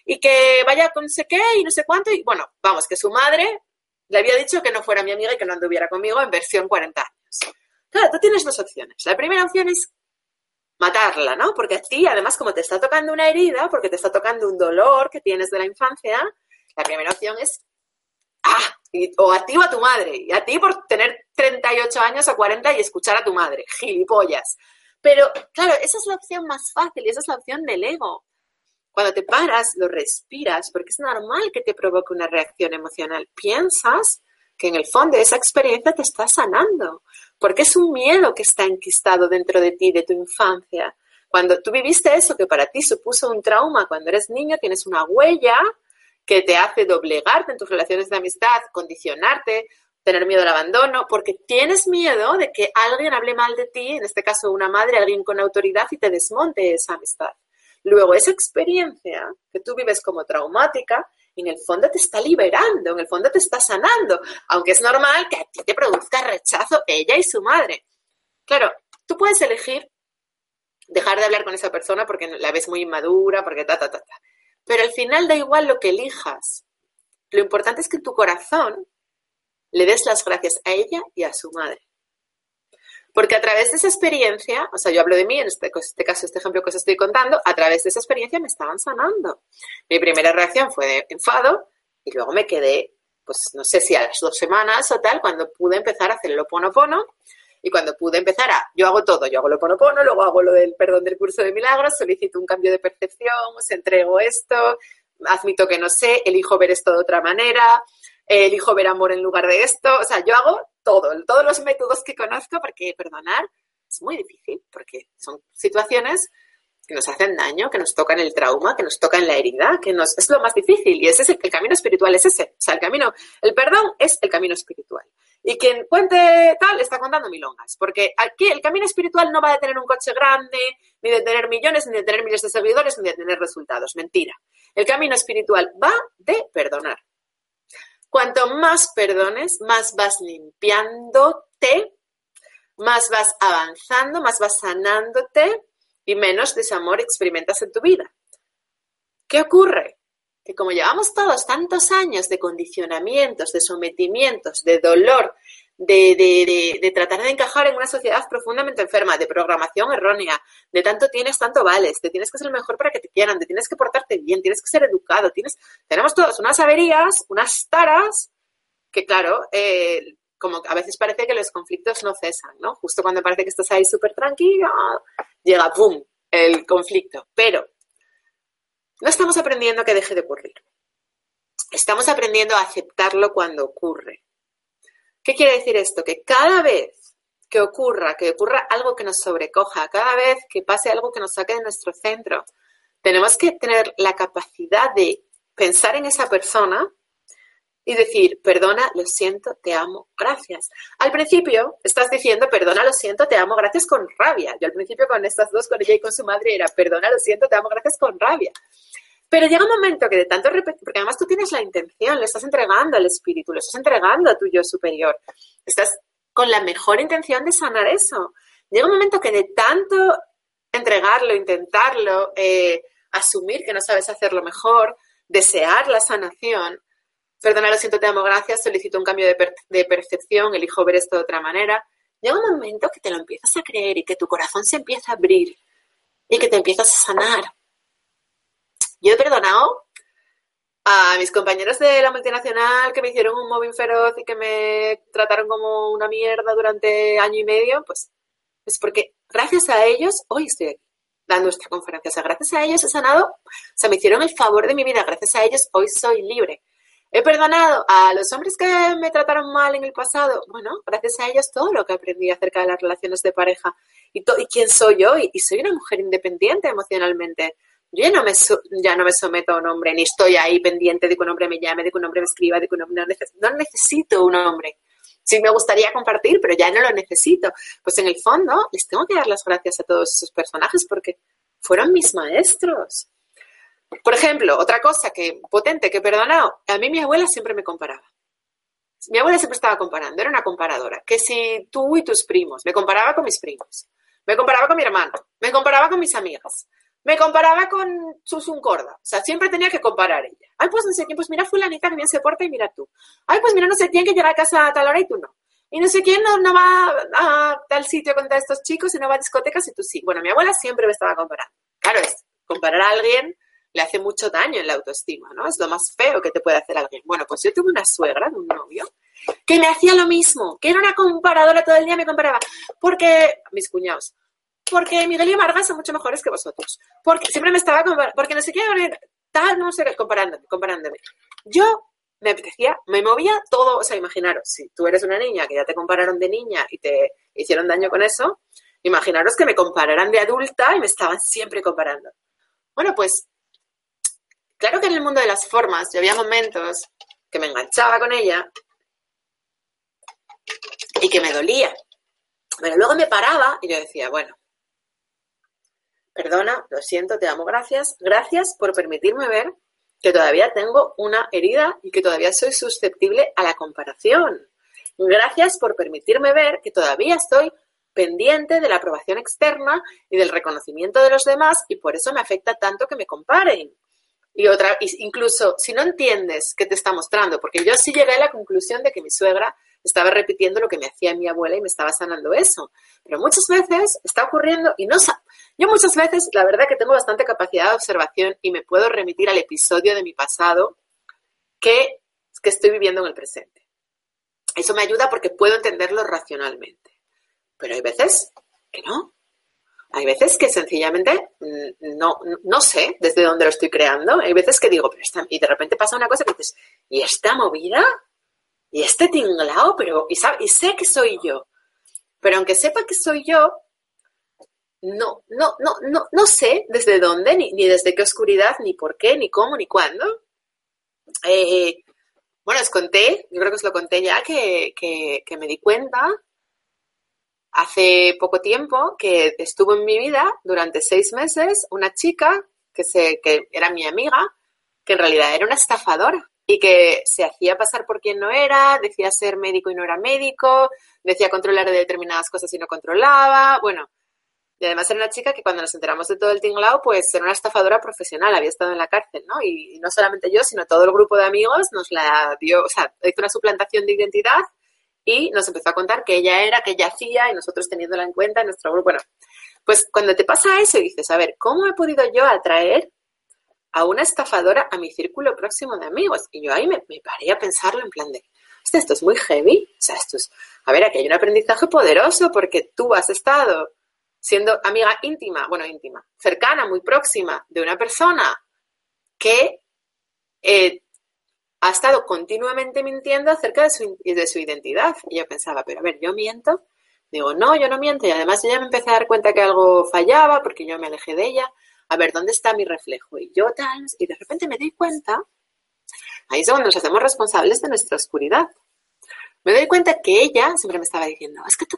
y que vaya con no sé qué y no sé cuánto. Y bueno, vamos, que su madre le había dicho que no fuera mi amiga y que no anduviera conmigo en versión 40 años. Claro, tú tienes dos opciones. La primera opción es matarla, ¿no? Porque a ti, además, como te está tocando una herida, porque te está tocando un dolor que tienes de la infancia, la primera opción es, ah, o a ti o a tu madre, y a ti por tener 38 años o 40 y escuchar a tu madre, gilipollas. Pero, claro, esa es la opción más fácil y esa es la opción del ego. Cuando te paras, lo respiras, porque es normal que te provoque una reacción emocional. Piensas que en el fondo esa experiencia te está sanando, porque es un miedo que está enquistado dentro de ti, de tu infancia. Cuando tú viviste eso que para ti supuso un trauma cuando eres niño, tienes una huella que te hace doblegarte en tus relaciones de amistad, condicionarte, tener miedo al abandono, porque tienes miedo de que alguien hable mal de ti, en este caso una madre, alguien con autoridad, y te desmonte esa amistad. Luego, esa experiencia que tú vives como traumática, en el fondo te está liberando, en el fondo te está sanando, aunque es normal que a ti te produzca rechazo ella y su madre. Claro, tú puedes elegir dejar de hablar con esa persona porque la ves muy inmadura, porque ta, ta, ta, ta. Pero al final da igual lo que elijas. Lo importante es que tu corazón le des las gracias a ella y a su madre. Porque a través de esa experiencia, o sea, yo hablo de mí, en este, este, caso, este ejemplo que os estoy contando, a través de esa experiencia me estaban sanando. Mi primera reacción fue de enfado y luego me quedé, pues no sé si a las dos semanas o tal, cuando pude empezar a hacer el oponopono y cuando pude empezar a, yo hago todo, yo hago el oponopono, luego hago lo del perdón del curso de milagros, solicito un cambio de percepción, os entrego esto, admito que no sé, elijo ver esto de otra manera, elijo ver amor en lugar de esto, o sea, yo hago todo, todos los métodos que conozco, porque perdonar es muy difícil, porque son situaciones que nos hacen daño, que nos tocan el trauma, que nos tocan la herida, que nos es lo más difícil y ese es el, el, camino espiritual es ese, o sea, el camino, el perdón es el camino espiritual. Y quien cuente tal está contando milongas, porque aquí el camino espiritual no va de tener un coche grande, ni de tener millones, ni de tener miles de seguidores, ni de tener resultados, mentira. El camino espiritual va de perdonar. Cuanto más perdones, más vas limpiándote, más vas avanzando, más vas sanándote y menos desamor experimentas en tu vida. ¿Qué ocurre? Que como llevamos todos tantos años de condicionamientos, de sometimientos, de dolor, de, tratar de encajar en una sociedad profundamente enferma, de programación errónea, de tanto tienes, tanto vales, de tienes que ser mejor para que te quieran, de tienes que portarte bien, tienes que ser educado, tienes, tenemos todos unas averías, unas taras, que claro, eh, como a veces parece que los conflictos no cesan, ¿no? Justo cuando parece que estás ahí súper tranquila, llega, ¡pum!, el conflicto. Pero no estamos aprendiendo que deje de ocurrir. Estamos aprendiendo a aceptarlo cuando ocurre. ¿Qué quiere decir esto? Que cada vez que ocurra, que ocurra algo que nos sobrecoja, cada vez que pase algo que nos saque de nuestro centro, tenemos que tener la capacidad de pensar en esa persona y decir, perdona, lo siento, te amo, gracias. Al principio estás diciendo, perdona, lo siento, te amo, gracias con rabia. Yo al principio con estas dos, con ella y con su madre, era, perdona, lo siento, te amo, gracias con rabia. Pero llega un momento que de tanto repetir, porque además tú tienes la intención, le estás entregando al espíritu, le estás entregando a tu yo superior, estás con la mejor intención de sanar eso. Llega un momento que de tanto entregarlo, intentarlo, eh, asumir que no sabes hacerlo mejor, desear la sanación, perdona, lo siento, te amo, gracias, solicito un cambio de, de percepción, elijo ver esto de otra manera, llega un momento que te lo empiezas a creer y que tu corazón se empieza a abrir y que te empiezas a sanar. Yo he perdonado a mis compañeros de la multinacional que me hicieron un móvil feroz y que me trataron como una mierda durante año y medio, pues es porque gracias a ellos hoy estoy aquí dando esta conferencia. O sea, gracias a ellos he sanado, o sea, me hicieron el favor de mi vida, gracias a ellos hoy soy libre. He perdonado a los hombres que me trataron mal en el pasado. Bueno, gracias a ellos todo lo que aprendí acerca de las relaciones de pareja y, y quién soy yo. Y, soy una mujer independiente emocionalmente. Yo ya no, me ya no me someto a un hombre, ni estoy ahí pendiente de que un hombre me llame, de que un hombre me escriba, de que un hombre... No, no necesito un hombre. Sí me gustaría compartir, pero ya no lo necesito. Pues en el fondo les tengo que dar las gracias a todos esos personajes porque fueron mis maestros. Por ejemplo, otra cosa que potente que he perdonado, a mí mi abuela siempre me comparaba. Mi abuela siempre estaba comparando, era una comparadora. Que si tú y tus primos, me comparaba con mis primos, me comparaba con mi hermano, me comparaba con mis amigas, me comparaba con Susun Corda. O sea, siempre tenía que comparar ella. Ay, pues no sé quién, pues mira fulanita que bien se porta y mira tú. Ay, pues mira no sé quién que llega a casa a tal hora y tú no. Y no sé quién no, va a tal sitio con estos chicos y no va a discotecas y tú sí. Bueno, mi abuela siempre me estaba comparando. Claro, es comparar a alguien le hace mucho daño en la autoestima, ¿no? Es lo más feo que te puede hacer alguien. Bueno, pues yo tuve una suegra de un novio que me hacía lo mismo, que era una comparadora todo el día, me comparaba. Porque, mis cuñados, porque Miguel y Marga son mucho mejores que vosotros. Porque siempre me estaba comparando, porque no sé qué, tal, no sé, comparándome, comparándome. Yo me apetecía, me movía todo, o sea, imaginaros, si tú eres una niña que ya te compararon de niña y te hicieron daño con eso, imaginaros que me compararan de adulta y me estaban siempre comparando. Bueno, pues Claro que en el mundo de las formas yo había momentos que me enganchaba con ella y que me dolía. Pero luego me paraba y yo decía, bueno, perdona, lo siento, te amo, gracias. Gracias por permitirme ver que todavía tengo una herida y que todavía soy susceptible a la comparación. Gracias por permitirme ver que todavía estoy pendiente de la aprobación externa y del reconocimiento de los demás y por eso me afecta tanto que me comparen. Y otra, incluso si no entiendes qué te está mostrando, porque yo sí llegué a la conclusión de que mi suegra estaba repitiendo lo que me hacía mi abuela y me estaba sanando eso. Pero muchas veces está ocurriendo y no Yo muchas veces, la verdad que tengo bastante capacidad de observación y me puedo remitir al episodio de mi pasado que, que estoy viviendo en el presente. Eso me ayuda porque puedo entenderlo racionalmente. Pero hay veces que no. Hay veces que sencillamente mm, no, no sé desde dónde lo estoy creando. Hay veces que digo, pero y de repente pasa una cosa que dices, ¿y esta movida? ¿Y este tinglao? Pero, y, y sé que soy yo. Pero aunque sepa que soy yo, no, no, no, no, no sé desde dónde, ni, desde qué oscuridad, ni por qué, ni cómo, ni cuándo. Eh, bueno, os conté, yo creo que os lo conté ya, que, que me di cuenta hace poco tiempo que estuvo en mi vida durante seis meses una chica que, se, que era mi amiga, que en realidad era una estafadora y que se hacía pasar por quien no era, decía ser médico y no era médico, decía controlar determinadas cosas y no controlaba, bueno. Y además era una chica que cuando nos enteramos de todo el tinglao, pues era una estafadora profesional, había estado en la cárcel, ¿no? Y, y no solamente yo, sino todo el grupo de amigos nos la dio, o sea, hizo una suplantación de identidad y nos empezó a contar que ella era, que ella hacía y nosotros teniéndola en cuenta en nuestro grupo. Bueno, pues cuando te pasa eso dices, a ver, ¿cómo he podido yo atraer a una estafadora a mi círculo próximo de amigos? Y yo ahí me, paré a pensarlo en plan de, esto es muy heavy, o sea, esto es, a ver, aquí hay un aprendizaje poderoso porque tú has estado siendo amiga íntima, bueno, íntima, cercana, muy próxima de una persona que eh, ha estado continuamente mintiendo acerca de su, de su identidad. Y yo pensaba, pero a ver, ¿yo miento? Digo, no, yo no miento. Y además yo ya me empecé a dar cuenta que algo fallaba porque yo me alejé de ella. A ver, ¿dónde está mi reflejo? Y yo tal, y de repente me doy cuenta, ahí es donde nos hacemos responsables de nuestra oscuridad. Me doy cuenta que ella siempre me estaba diciendo, es que tú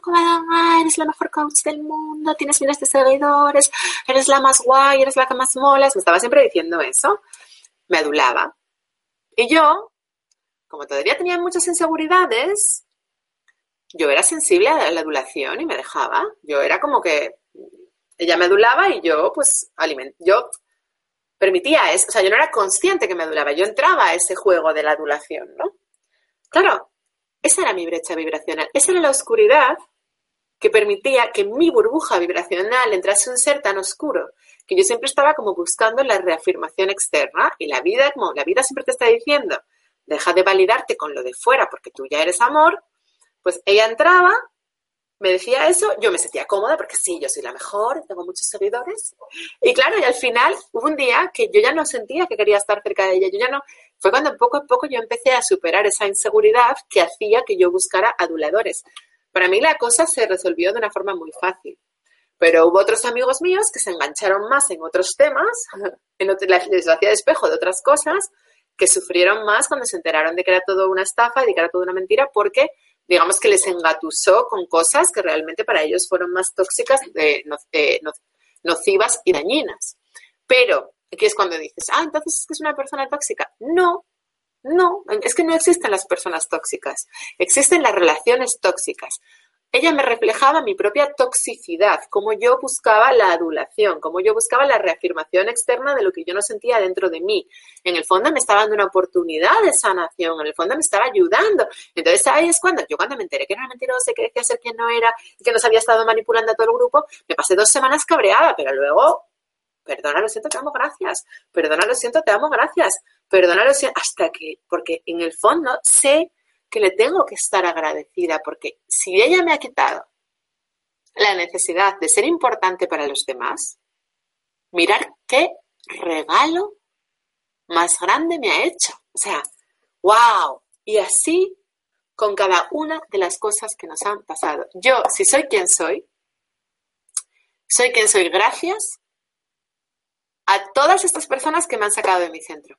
eres la mejor coach del mundo, tienes miles de seguidores, eres la más guay, eres la que más molas. Me estaba siempre diciendo eso. Me adulaba. Y yo, como todavía tenía muchas inseguridades, yo era sensible a la adulación y me dejaba. Yo era como que ella me adulaba y yo, pues, aliment yo permitía eso. O sea, yo no era consciente que me adulaba. Yo entraba a ese juego de la adulación, ¿no? Claro, esa era mi brecha vibracional. Esa era la oscuridad que permitía que mi burbuja vibracional entrase un ser tan oscuro que yo siempre estaba como buscando la reafirmación externa y la vida, como la vida siempre te está diciendo, deja de validarte con lo de fuera porque tú ya eres amor, pues ella entraba, me decía eso, yo me sentía cómoda porque sí, yo soy la mejor, tengo muchos seguidores. Y claro, y al final hubo un día que yo ya no sentía que quería estar cerca de ella, yo ya no, fue cuando poco a poco yo empecé a superar esa inseguridad que hacía que yo buscara aduladores. Para mí la cosa se resolvió de una forma muy fácil. Pero hubo otros amigos míos que se engancharon más en otros temas, en les hacía espejo de otras cosas, que sufrieron más cuando se enteraron de que era todo una estafa y de que era todo una mentira, porque digamos que les engatusó con cosas que realmente para ellos fueron más tóxicas, nocivas y dañinas. Pero, aquí es cuando dices, ah, entonces es que es una persona tóxica. No, no, es que no existen las personas tóxicas, existen las relaciones tóxicas. Ella me reflejaba mi propia toxicidad, como yo buscaba la adulación, como yo buscaba la reafirmación externa de lo que yo no sentía dentro de mí. En el fondo me estaba dando una oportunidad de sanación, en el fondo me estaba ayudando. Entonces ahí es cuando yo cuando me enteré que era mentirosa, que decía ser quien no era y que nos había estado manipulando a todo el grupo, me pasé dos semanas cabreada, pero luego perdona, lo siento, te amo, gracias, perdona, lo siento, te amo, gracias, perdona, lo siento, hasta que, porque en el fondo sé que le tengo que estar agradecida, porque si ella me ha quitado la necesidad de ser importante para los demás, mirar qué regalo más grande me ha hecho. O sea, wow. Y así con cada una de las cosas que nos han pasado. Yo, si soy quien soy, soy quien soy gracias a todas estas personas que me han sacado de mi centro.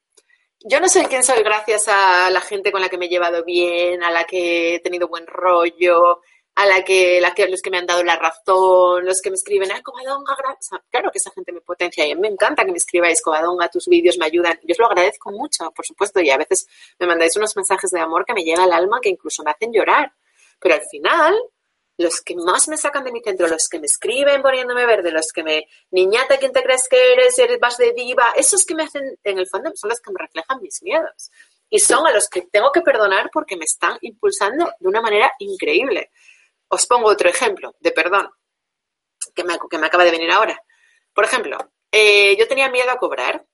Yo no soy quien soy gracias a la gente con la que me he llevado bien, a la que he tenido buen rollo, a la que, la que los que me han dado la razón, los que me escriben, ah, Covadonga. Claro que esa gente me potencia y me encanta que me escribáis, Covadonga, tus vídeos me ayudan. Yo os lo agradezco mucho, por supuesto, y a veces me mandáis unos mensajes de amor que me llega al alma que incluso me hacen llorar. Pero al final, los que más me sacan de mi centro, los que me escriben poniéndome verde, los que me, niñata, ¿quién te crees que eres? Eres más de diva, esos que me hacen, en el fondo, son los que me reflejan mis miedos. Y son a los que tengo que perdonar porque me están impulsando de una manera increíble. Os pongo otro ejemplo de perdón que me, que me acaba de venir ahora. Por ejemplo, eh, yo tenía miedo a cobrar.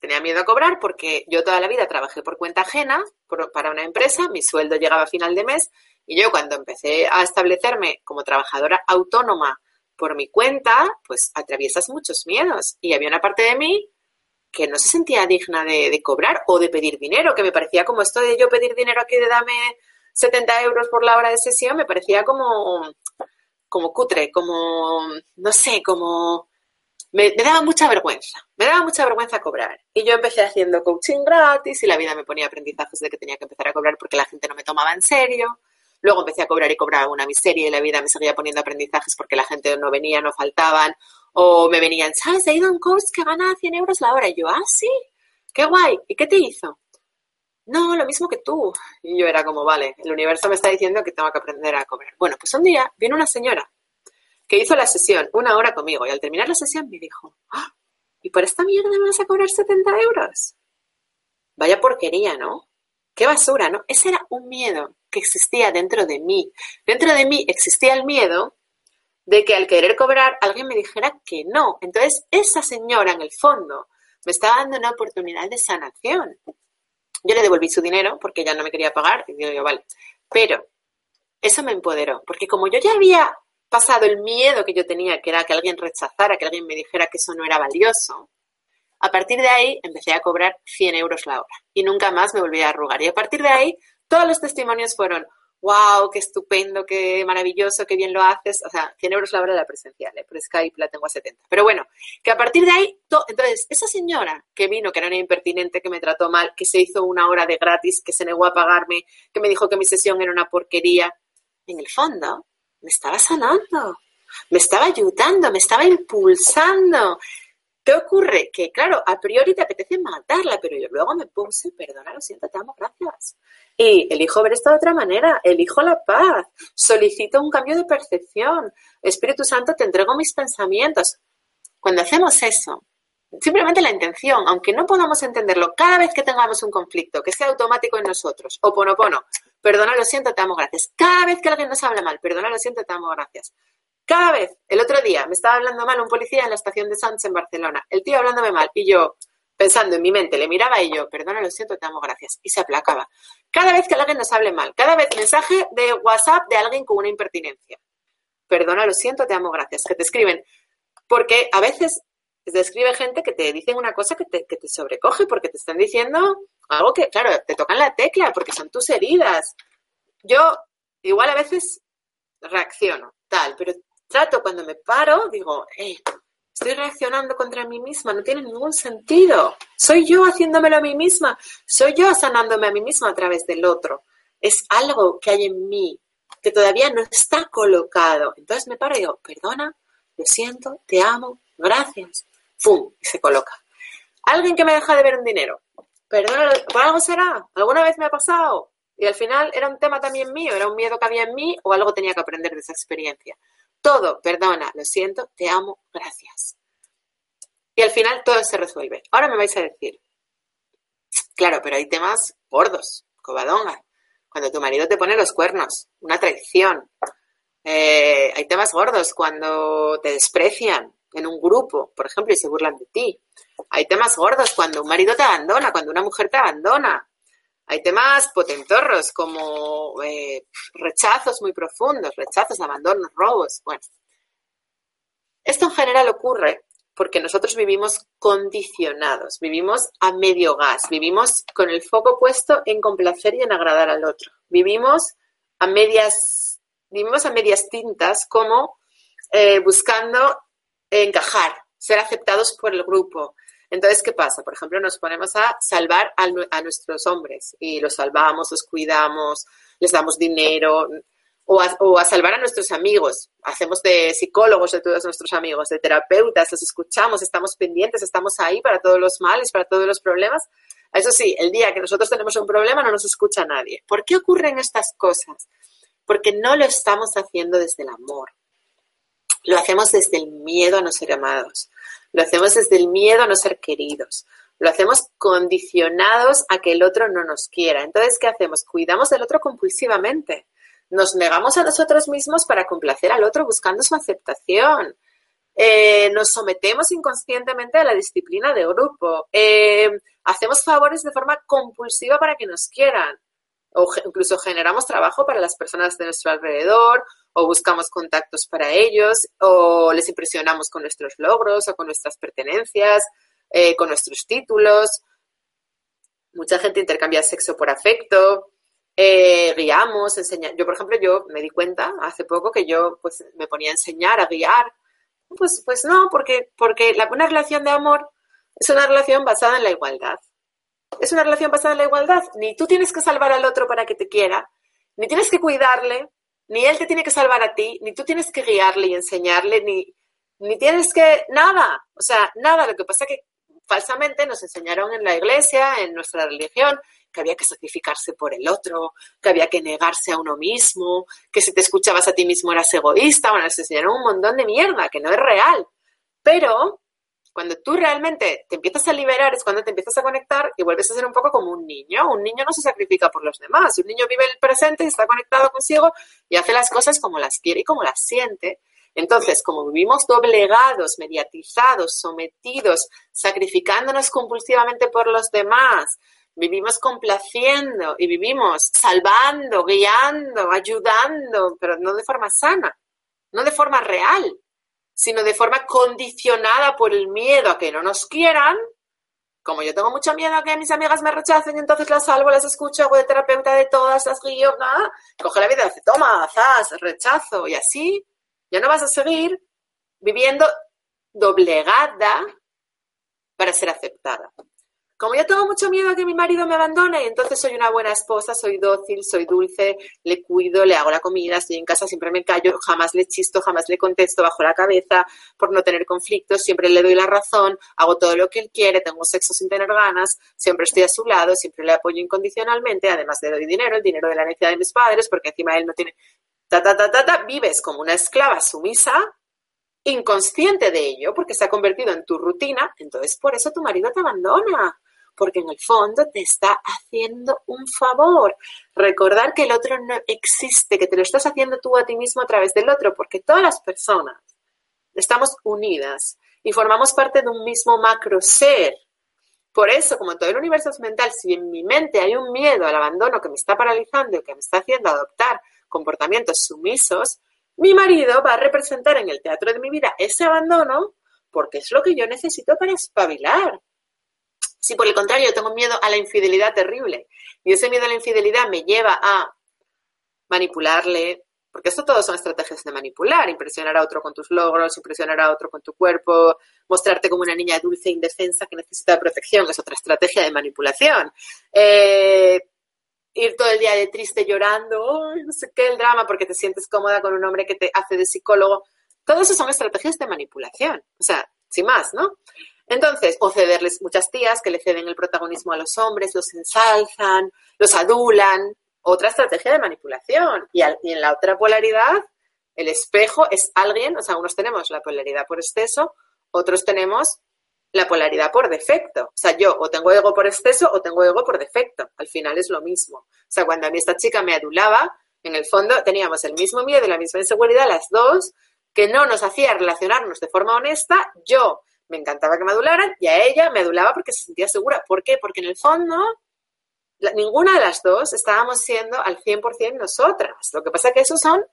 Tenía miedo a cobrar porque yo toda la vida trabajé por cuenta ajena para una empresa, mi sueldo llegaba a final de mes y yo cuando empecé a establecerme como trabajadora autónoma por mi cuenta, pues atraviesas muchos miedos. Y había una parte de mí que no se sentía digna de, cobrar o de pedir dinero, que me parecía como esto de yo pedir dinero aquí de dame 70 euros por la hora de sesión, me parecía como, como cutre, como, no sé, como... Me, me, daba mucha vergüenza, me daba mucha vergüenza cobrar. Y yo empecé haciendo coaching gratis y la vida me ponía aprendizajes de que tenía que empezar a cobrar porque la gente no me tomaba en serio. Luego empecé a cobrar y cobraba una miseria y la vida me seguía poniendo aprendizajes porque la gente no venía, no faltaban. O me venían, ¿sabes? He ido a un coach que gana 100 euros la hora. Y yo, ah, sí, qué guay. ¿Y qué te hizo? No, lo mismo que tú. Y yo era como, vale, el universo me está diciendo que tengo que aprender a cobrar. Bueno, pues un día vino una señora que hizo la sesión una hora conmigo y al terminar la sesión me dijo, ah, ¿y por esta mierda me vas a cobrar 70 euros? Vaya porquería, ¿no? Qué basura, ¿no? Ese era un miedo que existía dentro de mí. Dentro de mí existía el miedo de que al querer cobrar alguien me dijera que no. Entonces, esa señora en el fondo me estaba dando una oportunidad de sanación. Yo le devolví su dinero porque ella no me quería pagar y digo yo, vale. Pero eso me empoderó, porque como yo ya había pasado el miedo que yo tenía, que era que alguien rechazara, que alguien me dijera que eso no era valioso, a partir de ahí empecé a cobrar 100 euros la hora y nunca más me volví a arrugar. Y a partir de ahí todos los testimonios fueron, wow, qué estupendo, qué maravilloso, qué bien lo haces. O sea, 100 euros la hora de la presencial, ¿eh? por Skype la tengo a 70. Pero bueno, que a partir de ahí, entonces, esa señora que vino, que era una impertinente, que me trató mal, que se hizo una hora de gratis, que se negó a pagarme, que me dijo que mi sesión era una porquería, en el fondo, me estaba sanando, me estaba ayudando, me estaba impulsando, ¿Qué ocurre? Que, claro, a priori te apetece matarla, pero yo luego me puse, perdona, lo siento, te amo, gracias. Y elijo ver esto de otra manera, elijo la paz, solicito un cambio de percepción. Espíritu Santo, te entrego mis pensamientos. Cuando hacemos eso, simplemente la intención, aunque no podamos entenderlo, cada vez que tengamos un conflicto que sea automático en nosotros, o ponopono, perdona, lo siento, te amo, gracias. Cada vez que alguien nos habla mal, perdona, lo siento, te amo, gracias. Cada vez, el otro día, me estaba hablando mal un policía en la estación de Sánchez en Barcelona, el tío hablándome mal y yo, pensando en mi mente, le miraba y yo, perdona, lo siento, te amo, gracias. Y se aplacaba. Cada vez que alguien nos hable mal, cada vez mensaje de WhatsApp de alguien con una impertinencia. Perdona, lo siento, te amo, gracias. Que te escriben. Porque a veces te escribe gente que te dicen una cosa que te, que te sobrecoge porque te están diciendo algo que, claro, te tocan la tecla porque son tus heridas. Yo igual a veces reacciono, tal, pero trato cuando me paro, digo, eh, Estoy reaccionando contra mí misma, no tiene ningún sentido. Soy yo haciéndomelo a mí misma, soy yo sanándome a mí misma a través del otro. Es algo que hay en mí que todavía no está colocado. Entonces me paro y digo, perdona, lo siento, te amo, gracias. ¡Fum! Y se coloca. Alguien que me deja de ver un dinero. Perdona, ¿por algo será? ¿Alguna vez me ha pasado? Y al final era un tema también mío, era un miedo que había en mí o algo tenía que aprender de esa experiencia. Todo, perdona, lo siento, te amo, gracias. Y al final todo se resuelve. Ahora me vais a decir, claro, pero hay temas gordos, cobadonga. Cuando tu marido te pone los cuernos, una traición. Eh, hay temas gordos cuando te desprecian en un grupo, por ejemplo, y se burlan de ti. Hay temas gordos cuando un marido te abandona, cuando una mujer te abandona. Hay temas potentorros como eh, rechazos muy profundos, rechazos, abandonos, robos. Bueno, esto en general ocurre porque nosotros vivimos condicionados, vivimos a medio gas, vivimos con el foco puesto en complacer y en agradar al otro. Vivimos a medias, vivimos a medias tintas como eh, buscando encajar, ser aceptados por el grupo, entonces, ¿qué pasa? Por ejemplo, nos ponemos a salvar a, nuestros hombres y los salvamos, los cuidamos, les damos dinero o a, salvar a nuestros amigos. Hacemos de psicólogos de todos nuestros amigos, de terapeutas, los escuchamos, estamos pendientes, estamos ahí para todos los males, para todos los problemas. Eso sí, el día que nosotros tenemos un problema no nos escucha nadie. ¿Por qué ocurren estas cosas? Porque no lo estamos haciendo desde el amor. Lo hacemos desde el miedo a no ser amados. Lo hacemos desde el miedo a no ser queridos. Lo hacemos condicionados a que el otro no nos quiera. Entonces, ¿qué hacemos? Cuidamos del otro compulsivamente. Nos negamos a nosotros mismos para complacer al otro buscando su aceptación. Eh, nos sometemos inconscientemente a la disciplina de grupo. Eh, hacemos favores de forma compulsiva para que nos quieran. O incluso generamos trabajo para las personas de nuestro alrededor o buscamos contactos para ellos, o les impresionamos con nuestros logros o con nuestras pertenencias, eh, con nuestros títulos. Mucha gente intercambia sexo por afecto, eh, guiamos, enseñamos. Yo, por ejemplo, yo me di cuenta hace poco que yo pues, me ponía a enseñar, a guiar. Pues, pues no, porque, porque la, una relación de amor es una relación basada en la igualdad. Es una relación basada en la igualdad. Ni tú tienes que salvar al otro para que te quiera, ni tienes que cuidarle, ni él te tiene que salvar a ti, ni tú tienes que guiarle y enseñarle, ni, ni tienes que nada, o sea, nada. Lo que pasa es que falsamente nos enseñaron en la iglesia, en nuestra religión, que había que sacrificarse por el otro, que había que negarse a uno mismo, que si te escuchabas a ti mismo eras egoísta, bueno, nos enseñaron un montón de mierda, que no es real. Pero cuando tú realmente te empiezas a liberar es cuando te empiezas a conectar y vuelves a ser un poco como un niño. Un niño no se sacrifica por los demás. Un niño vive el presente está conectado consigo y hace las cosas como las quiere y como las siente. Entonces, como vivimos doblegados, mediatizados, sometidos, sacrificándonos compulsivamente por los demás, vivimos complaciendo y vivimos salvando, guiando, ayudando, pero no de forma sana, no de forma real sino de forma condicionada por el miedo a que no nos quieran. Como yo tengo mucho miedo a que mis amigas me rechacen, entonces las salvo, las escucho, hago de terapeuta de todas, las guío, coge la vida y dice, toma, zas, rechazo, y así. Ya no vas a seguir viviendo doblegada para ser aceptada como yo tengo mucho miedo a que mi marido me abandone, entonces soy una buena esposa, soy dócil, soy dulce, le cuido, le hago la comida, estoy en casa, siempre me callo, jamás le chisto, jamás le contesto bajo la cabeza por no tener conflictos, siempre le doy la razón, hago todo lo que él quiere, tengo sexo sin tener ganas, siempre estoy a su lado, siempre le apoyo incondicionalmente, además le doy dinero, el dinero de la necesidad de mis padres, porque encima él no tiene... Ta, ta, ta, ta, ta, vives como una esclava sumisa inconsciente de ello, porque se ha convertido en tu rutina, entonces por eso tu marido te abandona porque en el fondo te está haciendo un favor. Recordar que el otro no existe, que te lo estás haciendo tú a ti mismo a través del otro, porque todas las personas estamos unidas y formamos parte de un mismo macro ser. Por eso, como todo el universo es mental, si en mi mente hay un miedo al abandono que me está paralizando y que me está haciendo adoptar comportamientos sumisos, mi marido va a representar en el teatro de mi vida ese abandono porque es lo que yo necesito para espabilar. Si por el contrario tengo miedo a la infidelidad terrible y ese miedo a la infidelidad me lleva a manipularle, porque esto todo son estrategias de manipular, impresionar a otro con tus logros, impresionar a otro con tu cuerpo, mostrarte como una niña dulce e indefensa que necesita protección, es otra estrategia de manipulación. Eh, ir todo el día de triste llorando, no sé qué, el drama, porque te sientes cómoda con un hombre que te hace de psicólogo. Todo eso son estrategias de manipulación. O sea, sin más, ¿no? Entonces, o cederles muchas tías que le ceden el protagonismo a los hombres, los ensalzan, los adulan, otra estrategia de manipulación. Y, en la otra polaridad, el espejo es alguien, o sea, unos tenemos la polaridad por exceso, otros tenemos la polaridad por defecto. O sea, yo o tengo ego por exceso o tengo ego por defecto. Al final es lo mismo. O sea, cuando a mí esta chica me adulaba, en el fondo teníamos el mismo miedo y la misma inseguridad, las dos, que no nos hacía relacionarnos de forma honesta. Yo me encantaba que me adularan y a ella me adulaba porque se sentía segura. ¿Por qué? Porque en el fondo ninguna de las dos estábamos siendo al 100% nosotras. Lo que pasa es que esos son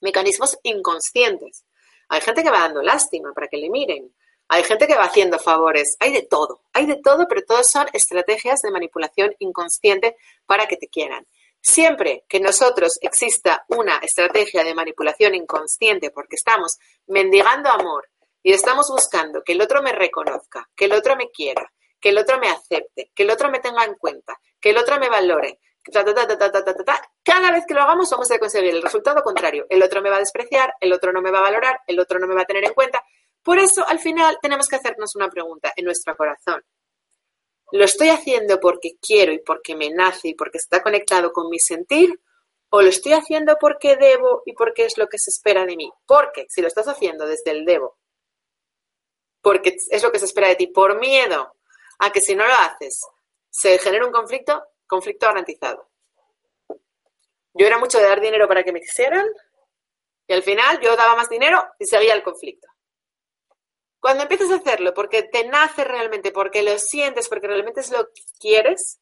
mecanismos inconscientes. Hay gente que va dando lástima para que le miren. Hay gente que va haciendo favores. Hay de todo. Hay de todo, pero todas son estrategias de manipulación inconsciente para que te quieran. Siempre que nosotros exista una estrategia de manipulación inconsciente porque estamos mendigando amor y estamos buscando que el otro me reconozca, que el otro me quiera, que el otro me acepte, que el otro me tenga en cuenta, que el otro me valore. Cada vez que lo hagamos vamos a conseguir el resultado contrario. El otro me va a despreciar, el otro no me va a valorar, el otro no me va a tener en cuenta. Por eso, al final, tenemos que hacernos una pregunta en nuestro corazón. ¿Lo estoy haciendo porque quiero y porque me nace y porque está conectado con mi sentir? ¿O lo estoy haciendo porque debo y porque es lo que se espera de mí? Porque si lo estás haciendo desde el debo, porque es lo que se espera de ti, por miedo a que si no lo haces se genere un conflicto, conflicto garantizado. Yo era mucho de dar dinero para que me quisieran y al final yo daba más dinero y seguía el conflicto. Cuando empiezas a hacerlo porque te nace realmente, porque lo sientes, porque realmente es lo que quieres,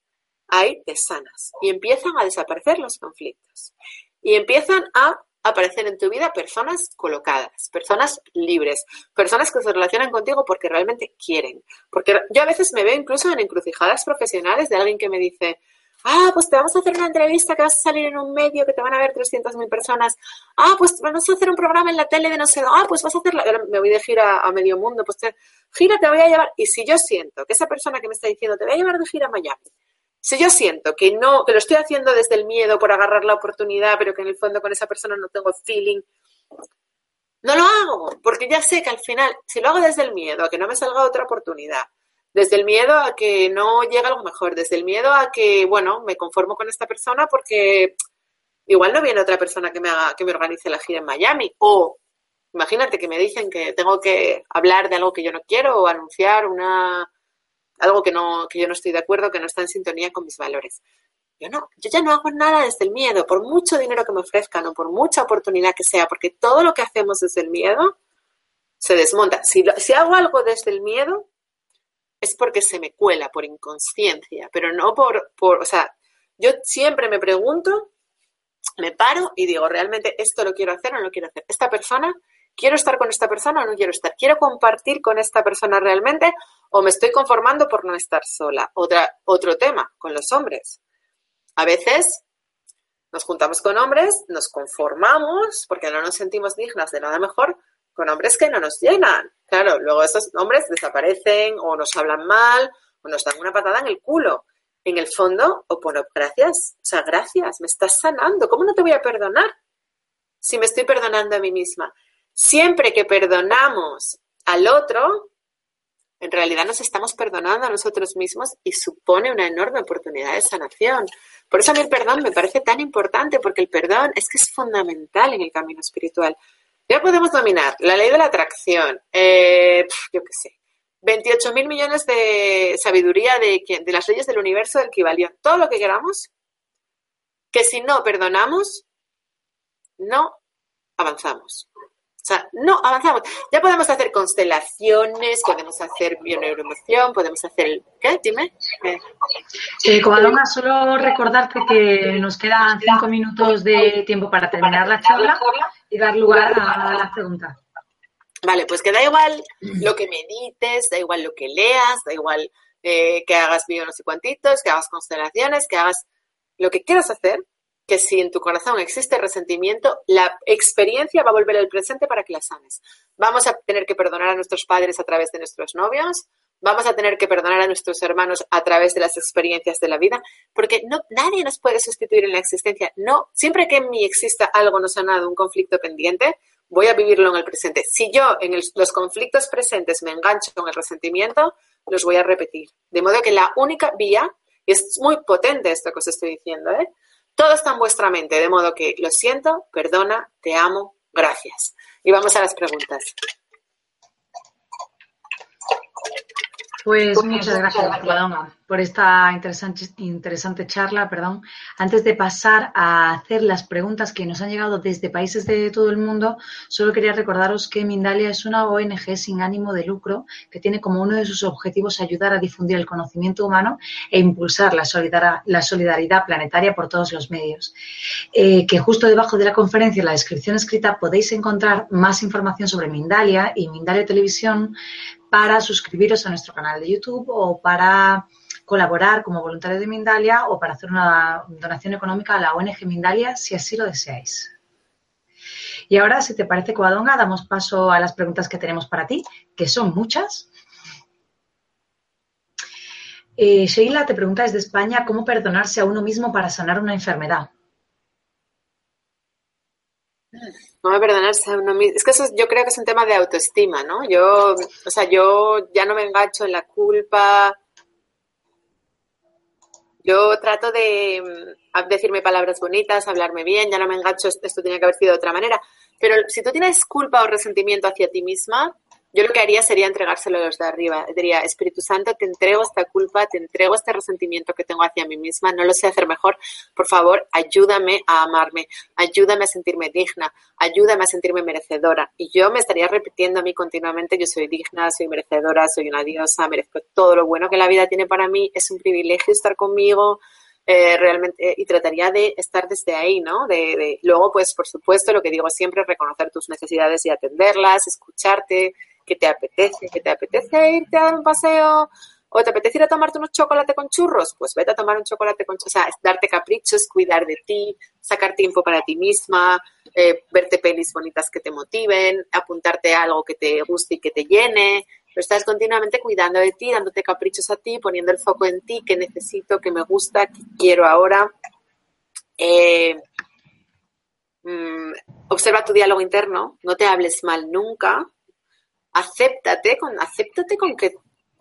ahí te sanas y empiezan a desaparecer los conflictos y empiezan a aparecer en tu vida personas colocadas, personas libres, personas que se relacionan contigo porque realmente quieren. Porque yo a veces me veo incluso en encrucijadas profesionales de alguien que me dice, ah, pues te vamos a hacer una entrevista que vas a salir en un medio que te van a ver 300.000 personas, ah, pues vamos a hacer un programa en la tele de no sé, ah, pues vas a hacer, me voy de gira a medio mundo, pues te, gira te voy a llevar, y si yo siento que esa persona que me está diciendo te voy a llevar de gira a Miami, si yo siento que no, que lo estoy haciendo desde el miedo por agarrar la oportunidad, pero que en el fondo con esa persona no tengo feeling, no lo hago, porque ya sé que al final, si lo hago desde el miedo a que no me salga otra oportunidad, desde el miedo a que no llegue algo mejor, desde el miedo a que, bueno, me conformo con esta persona porque igual no viene otra persona que me haga, que me organice la gira en Miami, o imagínate que me dicen que tengo que hablar de algo que yo no quiero o anunciar una algo que, no, que yo no estoy de acuerdo, que no está en sintonía con mis valores. Yo no, yo ya no hago nada desde el miedo, por mucho dinero que me ofrezcan o por mucha oportunidad que sea, porque todo lo que hacemos desde el miedo se desmonta. Si, si hago algo desde el miedo, es porque se me cuela por inconsciencia, pero no por, por, o sea, yo siempre me pregunto, me paro y digo, ¿realmente esto lo quiero hacer o no lo quiero hacer? ¿Esta persona ¿Quiero estar con esta persona o no quiero estar? ¿Quiero compartir con esta persona realmente o me estoy conformando por no estar sola? Otra, otro tema con los hombres. A veces nos juntamos con hombres, nos conformamos porque no nos sentimos dignas de nada mejor con hombres que no nos llenan. Claro, luego esos hombres desaparecen o nos hablan mal o nos dan una patada en el culo. En el fondo, o bueno, gracias, o sea, gracias, me estás sanando. ¿Cómo no te voy a perdonar si me estoy perdonando a mí misma? Siempre que perdonamos al otro, en realidad nos estamos perdonando a nosotros mismos y supone una enorme oportunidad de sanación. Por eso a mí el perdón me parece tan importante, porque el perdón es que es fundamental en el camino espiritual. Ya podemos dominar la ley de la atracción, eh, yo qué sé, 28 mil millones de sabiduría de, de las leyes del universo del Kibalión. Todo lo que queramos, que si no perdonamos, no avanzamos. O sea, no avanzamos. Ya podemos hacer constelaciones, podemos hacer bioneuroemoción, podemos hacer. ¿Qué? Dime. Eh, Comadona, solo recordarte que nos quedan cinco minutos de tiempo para terminar la charla y dar lugar a las preguntas. Vale, pues que da igual lo que medites, da igual lo que leas, da igual eh, que hagas bio no sé cuantitos, que hagas constelaciones, que hagas lo que quieras hacer, que si en tu corazón existe resentimiento, la experiencia va a volver al presente para que la sanes. Vamos a tener que perdonar a nuestros padres a través de nuestros novios, vamos a tener que perdonar a nuestros hermanos a través de las experiencias de la vida, porque no, nadie nos puede sustituir en la existencia. No, siempre que en mí exista algo no sanado, un conflicto pendiente, voy a vivirlo en el presente. Si yo en los conflictos presentes me engancho con el resentimiento, los voy a repetir. De modo que la única vía, y es muy potente esto que os estoy diciendo, ¿eh? Todo está en vuestra mente, de modo que lo siento, perdona, te amo, gracias. Y vamos a las preguntas. Pues muchas gracias, Paloma, por esta interesante, interesante charla. Perdón. Antes de pasar a hacer las preguntas que nos han llegado desde países de todo el mundo, solo quería recordaros que Mindalia es una ONG sin ánimo de lucro que tiene como uno de sus objetivos ayudar a difundir el conocimiento humano e impulsar la, la solidaridad planetaria por todos los medios. Eh, que justo debajo de la conferencia, en la descripción escrita, podéis encontrar más información sobre Mindalia y Mindalia Televisión para suscribiros a nuestro canal de YouTube o para colaborar como voluntario de Mindalia o para hacer una donación económica a la ONG Mindalia si así lo deseáis. Y ahora, si te parece, Coadonga, damos paso a las preguntas que tenemos para ti, que son muchas. Eh, Sheila te pregunta desde España cómo perdonarse a uno mismo para sanar una enfermedad. No perdonarse a uno. Es que eso yo creo que es un tema de autoestima, ¿no? Yo, o sea, yo ya no me engancho en la culpa. Yo trato de mm, decirme palabras bonitas, hablarme bien, ya no me engancho, esto tenía que haber sido de otra manera. Pero si tú tienes culpa o resentimiento hacia ti misma, yo lo que haría sería entregárselo a los de arriba. Diría, Espíritu Santo, te entrego esta culpa, te entrego este resentimiento que tengo hacia mí misma, no lo sé hacer mejor. Por favor, ayúdame a amarme, ayúdame a sentirme digna, ayúdame a sentirme merecedora. Y yo me estaría repitiendo a mí continuamente, yo soy digna, soy merecedora, soy una diosa, merezco todo lo bueno que la vida tiene para mí, es un privilegio estar conmigo. Eh, realmente y trataría de estar desde ahí, ¿no? De, de, luego, pues, por supuesto, lo que digo siempre, reconocer tus necesidades y atenderlas, escucharte, que te apetece, que te apetece irte a dar un paseo o te apetece ir a tomarte unos chocolates con churros, pues vete a tomar un chocolate con churros, o sea, darte caprichos, cuidar de ti, sacar tiempo para ti misma, eh, verte pelis bonitas que te motiven, apuntarte a algo que te guste y que te llene, pero estás continuamente cuidando de ti, dándote caprichos a ti, poniendo el foco en ti, que necesito, que me gusta, que quiero ahora. Eh, mm, observa tu diálogo interno, no te hables mal nunca, acéptate con, acéptate con que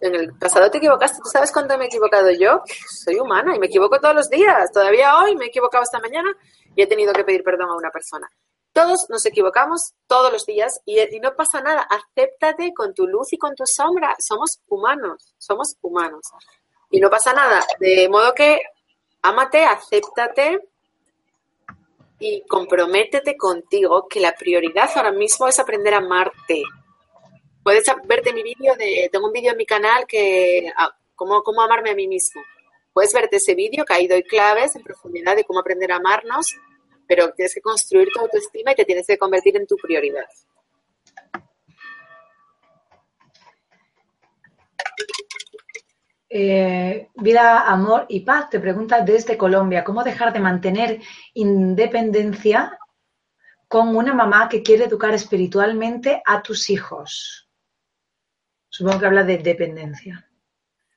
en el pasado te equivocaste. ¿Tú sabes cuándo me he equivocado yo? Soy humana y me equivoco todos los días. Todavía hoy me he equivocado esta mañana y he tenido que pedir perdón a una persona. Todos nos equivocamos todos los días y, y no pasa nada. Acéptate con tu luz y con tu sombra. Somos humanos, somos humanos. Y no pasa nada. De modo que ámate, acéptate y comprométete contigo que la prioridad ahora mismo es aprender a amarte Puedes verte mi vídeo de, tengo un vídeo en mi canal que, cómo, cómo amarme a mí mismo. Puedes verte ese vídeo que ahí doy claves en profundidad de cómo aprender a amarnos, pero tienes que construir tu autoestima y te tienes que convertir en tu prioridad. Eh, vida, amor y paz te pregunta desde Colombia, ¿cómo dejar de mantener independencia con una mamá que quiere educar espiritualmente a tus hijos? Supongo que habla de dependencia.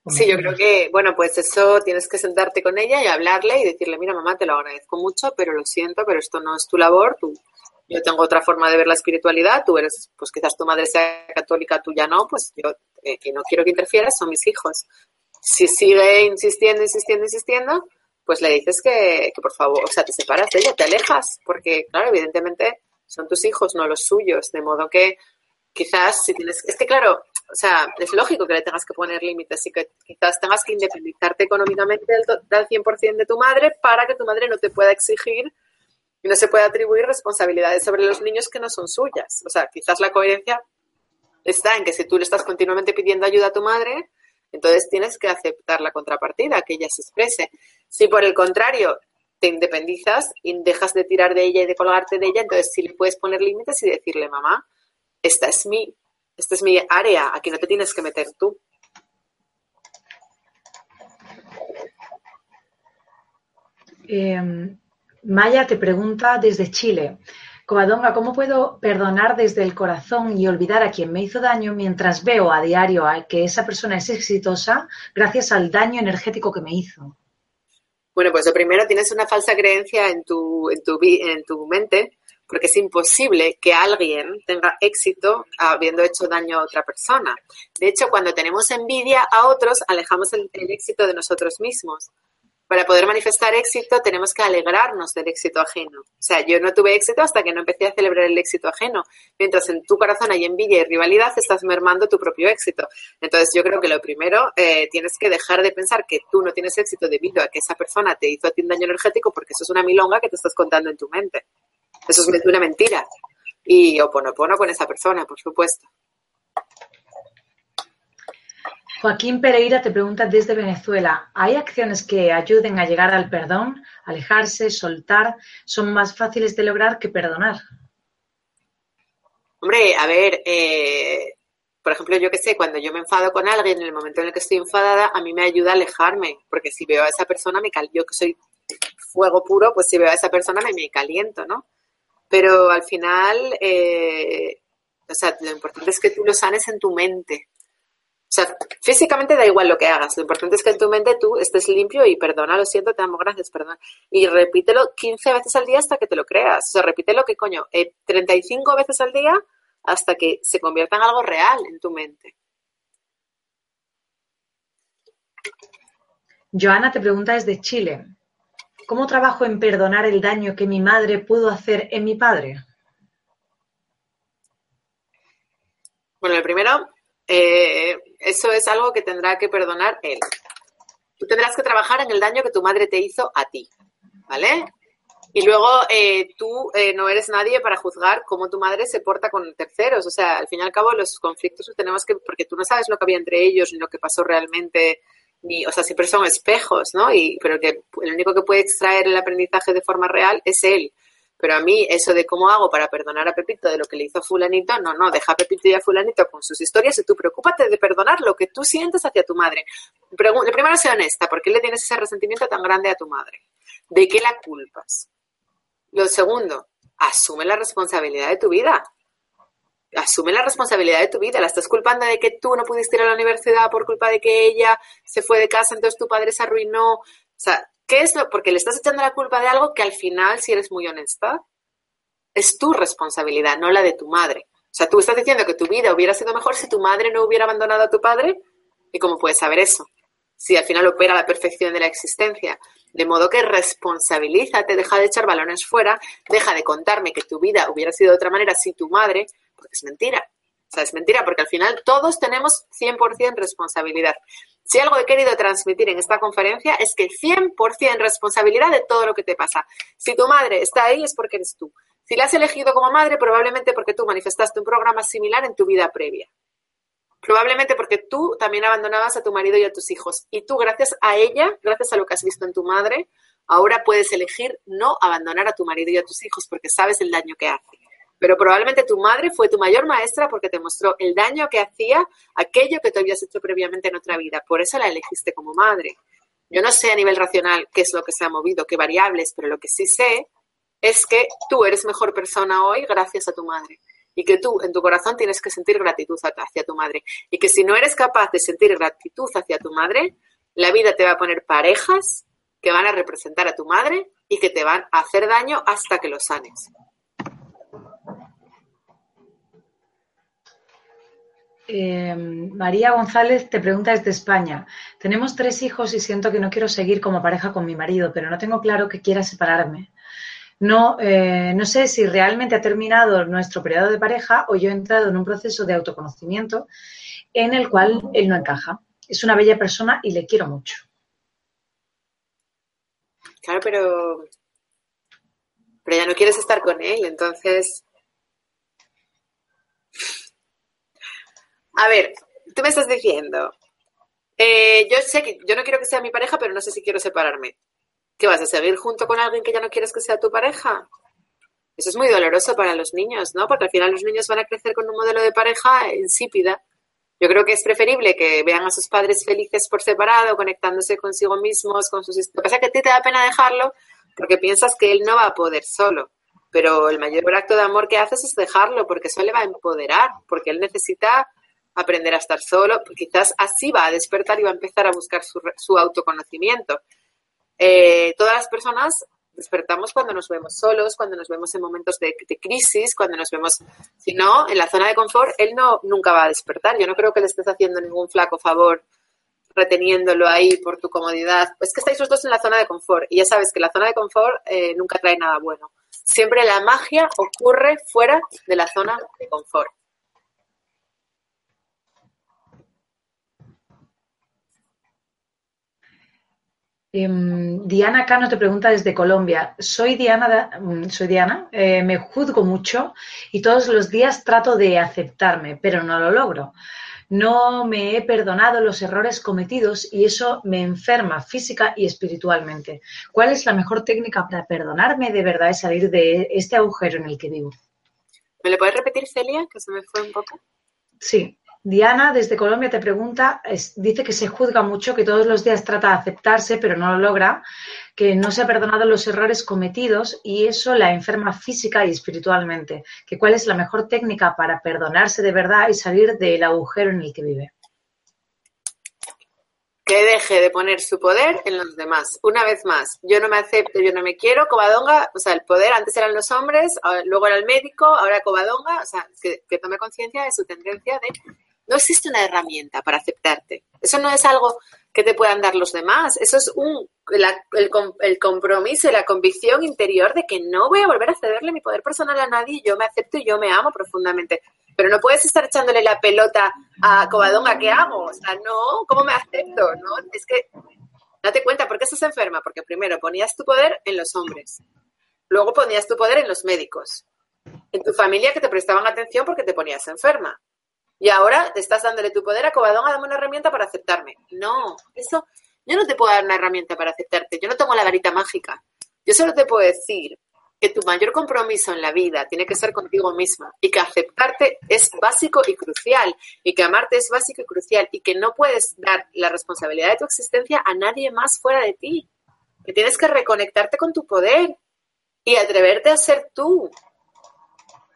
Sí, yo creo que, bueno, pues eso tienes que sentarte con ella y hablarle y decirle, mira, mamá, te lo agradezco mucho, pero lo siento, pero esto no es tu labor, tú, yo tengo otra forma de ver la espiritualidad, tú eres, pues quizás tu madre sea católica, tú ya no, pues yo eh, que no quiero que interfieras, son mis hijos. Si sigue insistiendo, insistiendo, insistiendo, pues le dices que, que por favor, o sea, te separas de ella, te alejas, porque, claro, evidentemente son tus hijos, no los suyos, de modo que quizás si tienes, es que claro, o sea, es lógico que le tengas que poner límites y que quizás tengas que independizarte económicamente del, 100% de tu madre para que tu madre no te pueda exigir y no se pueda atribuir responsabilidades sobre los niños que no son suyas. O sea, quizás la coherencia está en que si tú le estás continuamente pidiendo ayuda a tu madre, entonces tienes que aceptar la contrapartida, que ella se exprese. Si por el contrario te independizas y dejas de tirar de ella y de colgarte de ella, entonces sí le puedes poner límites y decirle, mamá, esta es mi, esta es mi área, aquí no te tienes que meter tú. Em, Maya te pregunta desde Chile. Covadonga, ¿cómo puedo perdonar desde el corazón y olvidar a quien me hizo daño mientras veo a diario a que esa persona es exitosa gracias al daño energético que me hizo? Bueno, pues lo primero, tienes una falsa creencia en tu, en tu, en tu mente, porque es imposible que alguien tenga éxito habiendo hecho daño a otra persona. De hecho, cuando tenemos envidia a otros, alejamos el éxito de nosotros mismos para poder manifestar éxito tenemos que alegrarnos del éxito ajeno. O sea, yo no tuve éxito hasta que no empecé a celebrar el éxito ajeno. Mientras en tu corazón hay envidia y rivalidad, estás mermando tu propio éxito. Entonces yo creo que lo primero, eh, tienes que dejar de pensar que tú no tienes éxito debido a que esa persona te hizo a ti un daño energético porque eso es una milonga que te estás contando en tu mente. Eso es una mentira. Y oponopono con esa persona, por supuesto. Joaquín Pereira te pregunta desde Venezuela, ¿hay acciones que ayuden a llegar al perdón, alejarse, soltar? ¿Son más fáciles de lograr que perdonar? Hombre, a ver, eh, por ejemplo, yo qué sé, cuando yo me enfado con alguien, en el momento en el que estoy enfadada, a mí me ayuda a alejarme, porque si veo a esa persona, me cal yo que soy fuego puro, pues si veo a esa persona me, me caliento, ¿no? Pero al final, eh, o sea, lo importante es que tú lo sanes en tu mente, o sea, físicamente da igual lo que hagas. Lo importante es que en tu mente tú estés limpio y perdona, lo siento, te amo, gracias, perdón. Y repítelo 15 veces al día hasta que te lo creas. O sea, repítelo que coño, 35 eh, veces al día hasta que se convierta en algo real en tu mente. Joana te pregunta desde Chile. ¿Cómo trabajo en perdonar el daño que mi madre pudo hacer en mi padre? Bueno, el primero, eh, eso es algo que tendrá que perdonar él. Tú tendrás que trabajar en el daño que tu madre te hizo a ti, ¿vale? Y luego eh, tú eh, no eres nadie para juzgar cómo tu madre se porta con terceros. O sea, al fin y al cabo los conflictos tenemos que, porque tú no sabes lo que había entre ellos ni lo que pasó realmente, ni, o sea, siempre son espejos, ¿no? Y, pero que el único que puede extraer el aprendizaje de forma real es él. Pero a mí eso de cómo hago para perdonar a Pepito de lo que le hizo fulanito, no, no, deja a Pepito y a fulanito con sus historias y tú preocúpate de perdonar lo que tú sientes hacia tu madre. Primero, sea honesta, ¿por qué le tienes ese resentimiento tan grande a tu madre? ¿De qué la culpas? Lo segundo, asume la responsabilidad de tu vida. Asume la responsabilidad de tu vida. La estás culpando de que tú no pudiste ir a la universidad por culpa de que ella se fue de casa, entonces tu padre se arruinó. O sea, ¿Qué es lo? Porque le estás echando la culpa de algo que al final, si eres muy honesta, es tu responsabilidad, no la de tu madre. O sea, tú estás diciendo que tu vida hubiera sido mejor si tu madre no hubiera abandonado a tu padre. ¿Y cómo puedes saber eso? Si al final opera la perfección de la existencia. De modo que responsabilízate, deja de echar balones fuera, deja de contarme que tu vida hubiera sido de otra manera si tu madre, es mentira. O sea, es mentira, porque al final todos tenemos 100% responsabilidad. Si algo he querido transmitir en esta conferencia es que 100% responsabilidad de todo lo que te pasa. Si tu madre está ahí es porque eres tú. Si la has elegido como madre, probablemente porque tú manifestaste un programa similar en tu vida previa. Probablemente porque tú también abandonabas a tu marido y a tus hijos. Y tú, gracias a ella, gracias a lo que has visto en tu madre, ahora puedes elegir no abandonar a tu marido y a tus hijos porque sabes el daño que hace pero probablemente tu madre fue tu mayor maestra porque te mostró el daño que hacía aquello que tú habías hecho previamente en otra vida. Por eso la elegiste como madre. Yo no sé a nivel racional qué es lo que se ha movido, qué variables, pero lo que sí sé es que tú eres mejor persona hoy gracias a tu madre. Y que tú en tu corazón tienes que sentir gratitud hacia tu madre. Y que si no eres capaz de sentir gratitud hacia tu madre, la vida te va a poner parejas que van a representar a tu madre y que te van a hacer daño hasta que lo sanes. Eh, María González te pregunta desde España. Tenemos tres hijos y siento que no quiero seguir como pareja con mi marido, pero no tengo claro que quiera separarme. No, eh, no sé si realmente ha terminado nuestro periodo de pareja o yo he entrado en un proceso de autoconocimiento en el cual él no encaja. Es una bella persona y le quiero mucho. Claro, pero. Pero ya no quieres estar con él, entonces. A ver, tú me estás diciendo. Eh, yo sé que yo no quiero que sea mi pareja, pero no sé si quiero separarme. ¿Qué vas a seguir junto con alguien que ya no quieres que sea tu pareja? Eso es muy doloroso para los niños, ¿no? Porque al final los niños van a crecer con un modelo de pareja insípida. Yo creo que es preferible que vean a sus padres felices por separado, conectándose consigo mismos, con sus... Lo que pasa es que a ti te da pena dejarlo porque piensas que él no va a poder solo. Pero el mayor acto de amor que haces es dejarlo, porque eso le va a empoderar, porque él necesita aprender a estar solo, quizás así va a despertar y va a empezar a buscar su, su autoconocimiento. Eh, todas las personas despertamos cuando nos vemos solos, cuando nos vemos en momentos de, crisis, cuando nos vemos, si no, en la zona de confort, él no nunca va a despertar. Yo no creo que le estés haciendo ningún flaco favor reteniéndolo ahí por tu comodidad. Es que estáis los dos en la zona de confort y ya sabes que la zona de confort eh, nunca trae nada bueno. Siempre la magia ocurre fuera de la zona de confort. Diana Cano te pregunta desde Colombia. Soy Diana, mm, soy Diana eh, me juzgo mucho y todos los días trato de aceptarme, pero no lo logro. No me he perdonado los errores cometidos y eso me enferma física y espiritualmente. ¿Cuál es la mejor técnica para perdonarme de verdad y salir de este agujero en el que vivo? ¿Me lo puedes repetir, Celia? Que se me fue un poco. Sí, Diana, desde Colombia, te pregunta, dice que se juzga mucho, que todos los días trata de aceptarse, pero no lo logra, que no se ha perdonado los errores cometidos y eso la enferma física y espiritualmente. Que cuál es la mejor técnica para perdonarse de verdad y salir del agujero en el que vive. Que deje de poner su poder en los demás. Una vez más, yo no me acepto, yo no me quiero, Covadonga, o sea, el poder antes eran los hombres, luego era el médico, ahora Covadonga, o sea, que, que tome conciencia de su tendencia de no existe una herramienta para aceptarte. Eso no es algo que te puedan dar los demás. Eso es un, el, compromiso y la convicción interior de que no voy a volver a cederle mi poder personal a nadie. Yo me acepto y yo me amo profundamente. Pero no puedes estar echándole la pelota a Covadonga, ¿qué hago? O sea, no, ¿cómo me acepto? No, es que date cuenta, ¿por qué estás enferma? Porque primero ponías tu poder en los hombres, luego ponías tu poder en los médicos, en tu familia que te prestaban atención porque te ponías enferma. Y ahora te estás dándole tu poder a Covadonga, dame una herramienta para aceptarme. No, eso, yo no te puedo dar una herramienta para aceptarte, yo no tengo la varita mágica. Yo solo te puedo decir que tu mayor compromiso en la vida tiene que ser contigo misma y que aceptarte es básico y crucial y que amarte es básico y crucial y que no puedes dar la responsabilidad de tu existencia a nadie más fuera de ti. Que tienes que reconectarte con tu poder y atreverte a ser tú.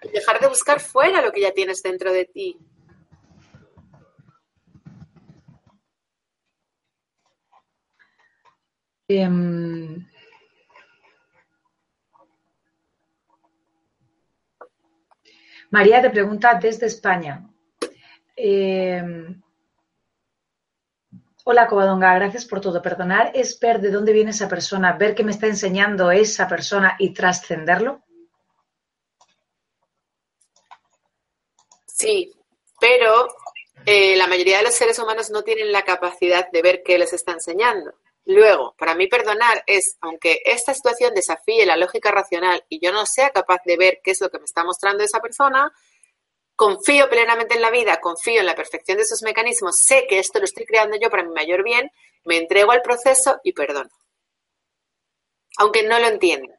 Y dejar de buscar fuera lo que ya tienes dentro de ti. Em, María te pregunta desde España. Em, hola, Covadonga, gracias por todo. Perdonar es ver de dónde viene esa persona, ver qué me está enseñando esa persona y trascenderlo. Sí, pero eh, la mayoría de los seres humanos no tienen la capacidad de ver qué les está enseñando. Luego, para mí perdonar es, aunque esta situación desafíe la lógica racional y yo no sea capaz de ver qué es lo que me está mostrando esa persona, confío plenamente en la vida, confío en la perfección de esos mecanismos, sé que esto lo estoy creando yo para mi mayor bien, me entrego al proceso y perdono. Aunque no lo entienda.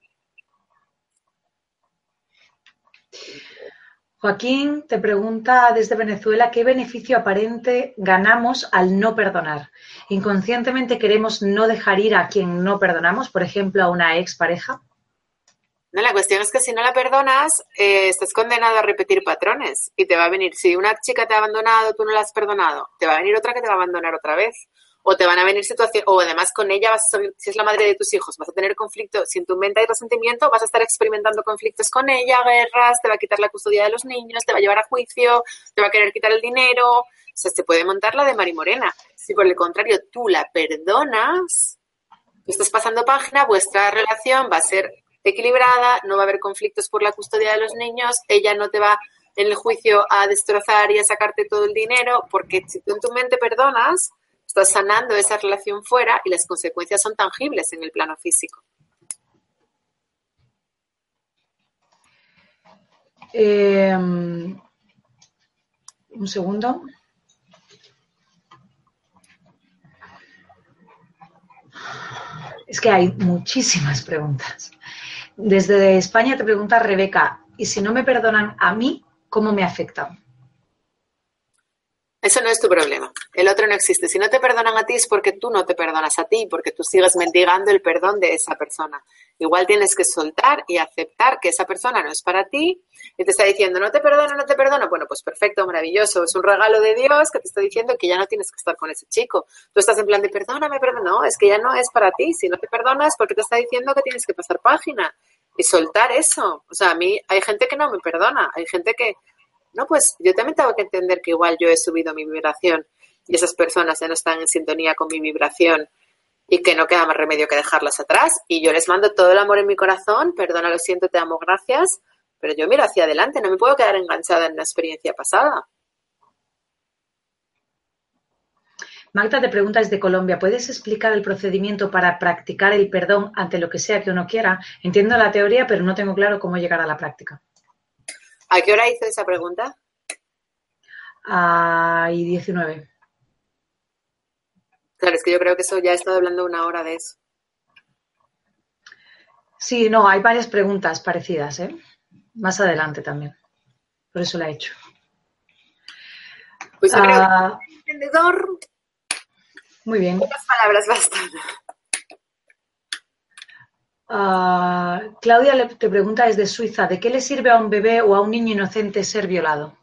Joaquín te pregunta desde Venezuela qué beneficio aparente ganamos al no perdonar. ¿Inconscientemente queremos no dejar ir a quien no perdonamos, por ejemplo, a una expareja? No, la cuestión es que si no la perdonas, eh, estás condenado a repetir patrones y te va a venir, si una chica te ha abandonado, tú no la has perdonado, te va a venir otra que te va a abandonar otra vez o te van a venir situaciones, o además con ella vas a, si es la madre de tus hijos, vas a tener conflicto, si en tu mente hay resentimiento, vas a estar experimentando conflictos con ella, guerras, te va a quitar la custodia de los niños, te va a llevar a juicio, te va a querer quitar el dinero, o sea, se puede montar la de Mari Morena. Si por el contrario tú la perdonas, estás pasando página, vuestra relación va a ser equilibrada, no va a haber conflictos por la custodia de los niños, ella no te va en el juicio a destrozar y a sacarte todo el dinero, porque si tú en tu mente perdonas, estás sanando esa relación fuera y las consecuencias son tangibles en el plano físico. Eh, un segundo. Es que hay muchísimas preguntas. Desde España te pregunta Rebeca, ¿y si no me perdonan a mí, cómo me afecta? Eso no es tu problema. El otro no existe. Si no te perdonan a ti es porque tú no te perdonas a ti, porque tú sigues mendigando el perdón de esa persona. Igual tienes que soltar y aceptar que esa persona no es para ti y te está diciendo, no te perdono, no te perdono. Bueno, pues perfecto, maravilloso. Es un regalo de Dios que te está diciendo que ya no tienes que estar con ese chico. Tú estás en plan de perdóname, perdóname. No, es que ya no es para ti. Si no te perdonas, porque te está diciendo que tienes que pasar página y soltar eso. O sea, a mí hay gente que no me perdona. Hay gente que no, pues yo también tengo que entender que igual yo he subido mi vibración y esas personas ya no están en sintonía con mi vibración y que no queda más remedio que dejarlas atrás. Y yo les mando todo el amor en mi corazón, perdona, lo siento, te amo, gracias, pero yo miro hacia adelante, no me puedo quedar enganchada en la experiencia pasada. Magda te pregunta desde Colombia, ¿puedes explicar el procedimiento para practicar el perdón ante lo que sea que uno quiera? Entiendo la teoría, pero no tengo claro cómo llegar a la práctica. ¿A qué hora hizo esa pregunta? A y 19. Claro, es que yo creo que eso ya he estado hablando una hora de eso. Sí, no, hay varias preguntas parecidas, ¿eh? Más adelante también. Por eso la he hecho. Pues yo creo que ah. emprendedor. Muy bien. Unas palabras bastan. Ah, Claudia te pregunta desde Suiza, ¿de qué le sirve a un bebé o a un niño inocente ser violado?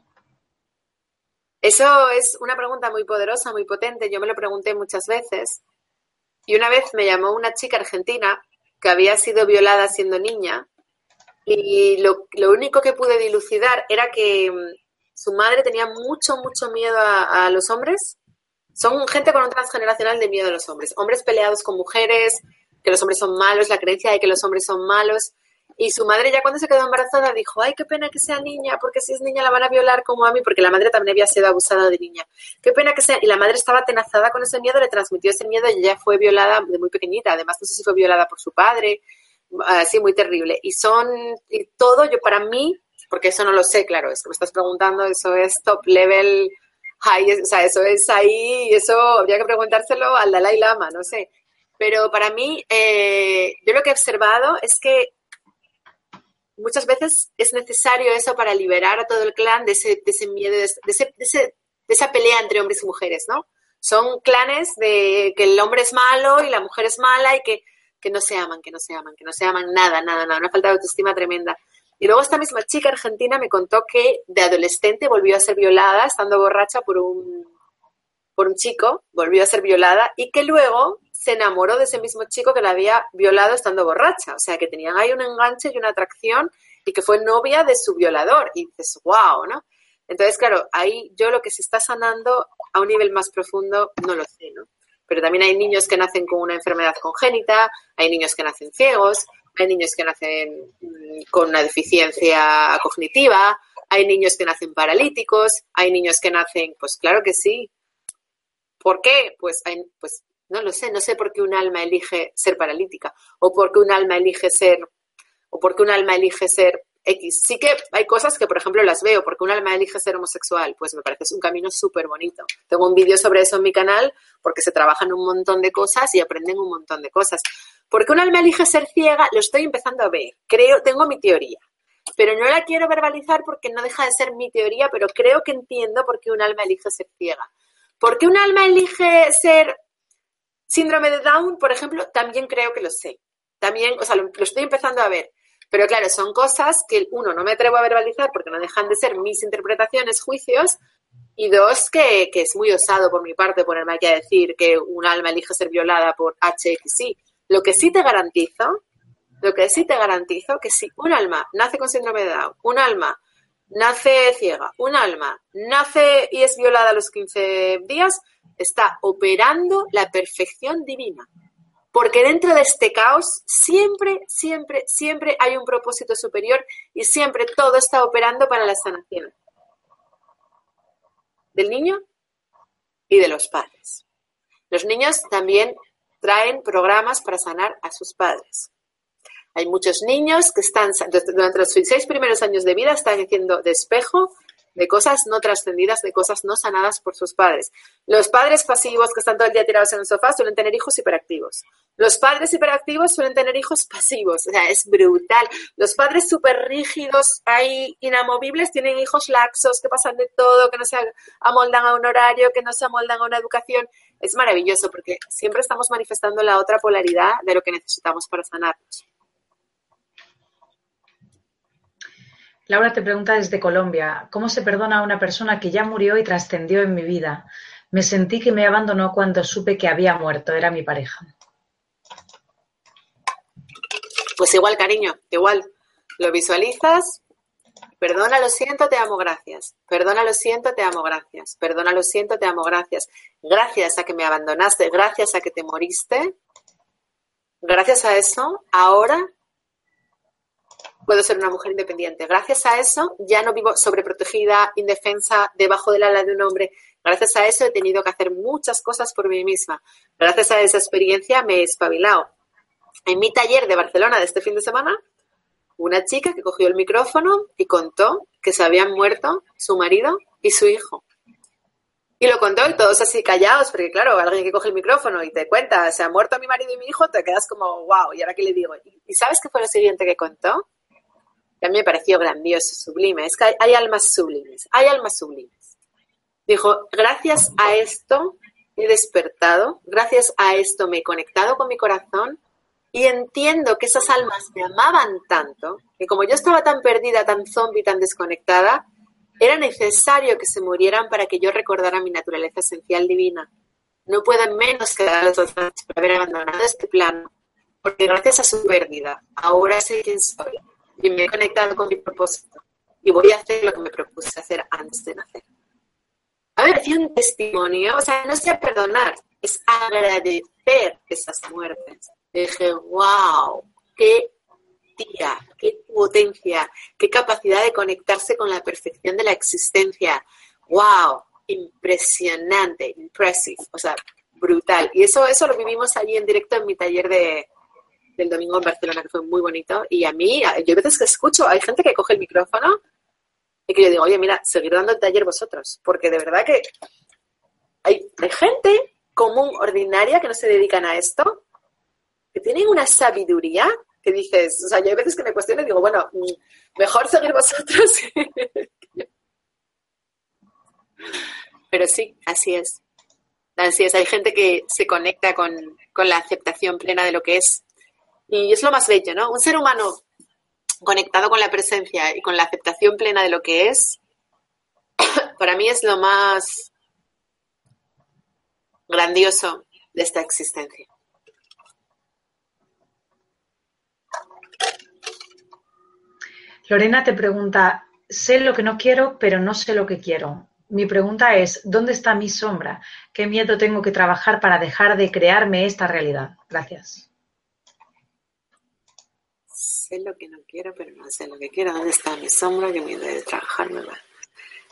Eso es una pregunta muy poderosa, muy potente. Yo me lo pregunté muchas veces. Y una vez me llamó una chica argentina que había sido violada siendo niña y lo, único que pude dilucidar era que mm, su madre tenía mucho, mucho miedo a, a los hombres. Son gente con un transgeneracional de miedo a los hombres. Hombres peleados con mujeres, que los hombres son malos, la creencia de que los hombres son malos. Y su madre ya cuando se quedó embarazada dijo, ay, qué pena que sea niña, porque si es niña la van a violar como a mí, porque la madre también había sido abusada de niña. Qué pena que sea. Y la madre estaba atenazada con ese miedo, le transmitió ese miedo y ella fue violada de muy pequeñita. Además, no sé si fue violada por su padre. Así, muy terrible. Y son, y todo, yo para mí, porque eso no lo sé, claro, es que me estás preguntando, eso es top level high, o sea, eso es ahí, eso habría que preguntárselo al Dalai Lama, no sé. Pero para mí, eh, yo lo que he observado es que muchas veces es necesario eso para liberar a todo el clan de ese, de ese miedo, de, ese, de, esa pelea entre hombres y mujeres, ¿no? Son clanes de que el hombre es malo y la mujer es mala y que, que no se aman, que no se aman, que no se aman nada, nada, nada, una falta de autoestima tremenda. Y luego esta misma chica argentina me contó que de adolescente volvió a ser violada estando borracha por un, por un chico, volvió a ser violada y que luego se enamoró de ese mismo chico que la había violado estando borracha. O sea, que tenían ahí un enganche y una atracción y que fue novia de su violador. Y dices, wow, ¿no? Entonces, claro, ahí yo lo que se está sanando a un nivel más profundo no lo sé, ¿no? Pero también hay niños que nacen con una enfermedad congénita, hay niños que nacen ciegos, hay niños que nacen mm, con una deficiencia cognitiva, hay niños que nacen paralíticos, hay niños que nacen, pues claro que sí. ¿Por qué? Pues, hay, pues no lo sé, no sé por qué un alma elige ser paralítica o por qué un alma elige ser o por qué un alma elige ser X. Sí que hay cosas que, por ejemplo, las veo, porque un alma elige ser homosexual, pues me parece un camino súper bonito. Tengo un vídeo sobre eso en mi canal porque se trabajan un montón de cosas y aprenden un montón de cosas. Porque un alma elige ser ciega, lo estoy empezando a ver. Creo, tengo mi teoría. Pero no la quiero verbalizar porque no deja de ser mi teoría, pero creo que entiendo por qué un alma elige ser ciega. ¿Por qué un alma elige ser Síndrome de Down, por ejemplo, también creo que lo sé. También, o sea, lo, estoy empezando a ver. Pero claro, son cosas que, uno, no me atrevo a verbalizar porque no dejan de ser mis interpretaciones, juicios, y dos, que, que es muy osado por mi parte ponerme aquí a decir que un alma elige ser violada por HXI. Lo que sí te garantizo, lo que sí te garantizo, que si un alma nace con síndrome de Down, un alma nace ciega, un alma nace y es violada a los 15 días, está operando la perfección divina. Porque dentro de este caos siempre, siempre, siempre hay un propósito superior y siempre todo está operando para la sanación. del niño y de los padres. Los niños también traen programas para sanar a sus padres. Hay muchos niños que están, durante los seis primeros años de vida, están haciendo de espejo de cosas no trascendidas, de cosas no sanadas por sus padres. Los padres pasivos que están todo el día tirados en el sofá suelen tener hijos hiperactivos. Los padres hiperactivos suelen tener hijos pasivos. O sea, es brutal. Los padres súper rígidos, hay inamovibles, tienen hijos laxos que pasan de todo, que no se amoldan a un horario, que no se amoldan a una educación. Es maravilloso porque siempre estamos manifestando la otra polaridad de lo que necesitamos para sanarnos. Laura te pregunta desde Colombia, ¿cómo se perdona a una persona que ya murió y trascendió en mi vida? Me sentí que me abandonó cuando supe que había muerto, era mi pareja. Pues igual, cariño, igual. Lo visualizas, perdona, lo siento, te amo, gracias. Perdona, lo siento, te amo, gracias. Perdona, lo siento, te amo, gracias. Gracias a que me abandonaste, gracias a que te moriste. Gracias a eso, ahora puedo ser una mujer independiente. Gracias a eso ya no vivo sobreprotegida, indefensa, debajo del ala de un hombre. Gracias a eso he tenido que hacer muchas cosas por mí misma. Gracias a esa experiencia me he espabilado. En mi taller de Barcelona de este fin de semana, una chica que cogió el micrófono y contó que se habían muerto su marido y su hijo. Y lo contó y todos así callados, porque claro, alguien que coge el micrófono y te cuenta, se ha muerto mi marido y mi hijo, te quedas como, wow, ¿y ahora qué le digo? ¿Y sabes qué fue lo siguiente que contó? A mí me pareció grandioso, sublime. Es que hay, almas sublimes, hay almas sublimes. Dijo, gracias a esto he despertado, gracias a esto me he conectado con mi corazón y entiendo que esas almas me amaban tanto que como yo estaba tan perdida, tan zombie, tan desconectada, era necesario que se murieran para que yo recordara mi naturaleza esencial divina. No pueden menos que dar por haber abandonado este plano, porque gracias a su pérdida, ahora sé quién soy y me he conectado con mi propósito y voy a hacer lo que me propuse hacer antes de nacer. A ver, hacía un testimonio, o sea, no ya perdonar, es agradecer esas muertes. dije, wow, qué tía, qué potencia, qué capacidad de conectarse con la perfección de la existencia. Wow, impresionante, impressive, o sea, brutal. Y eso, eso lo vivimos allí en directo en mi taller de, del domingo en Barcelona, que fue muy bonito. Y a mí, yo a veces que escucho, hay gente que coge el micrófono y que yo digo, oye, mira, seguir dando el taller vosotros, porque de verdad que hay, hay gente común, ordinaria, que no se dedican a esto, que tienen una sabiduría que dices, o sea, yo hay veces que me cuestiono y digo, bueno, mm, mejor seguir vosotros. Pero sí, así es. Así es, hay gente que se conecta con, con la aceptación plena de lo que es y es lo más bello, ¿no? Un ser humano conectado con la presencia y con la aceptación plena de lo que es, para mí es lo más grandioso de esta existencia. Lorena te pregunta, sé lo que no quiero, pero no sé lo que quiero. Mi pregunta es, ¿dónde está mi sombra? ¿Qué miedo tengo que trabajar para dejar de crearme esta realidad? Gracias sé lo que no quiero, pero no sé lo que quiero. ¿Dónde está mi sombra? Que miedo de trabajarme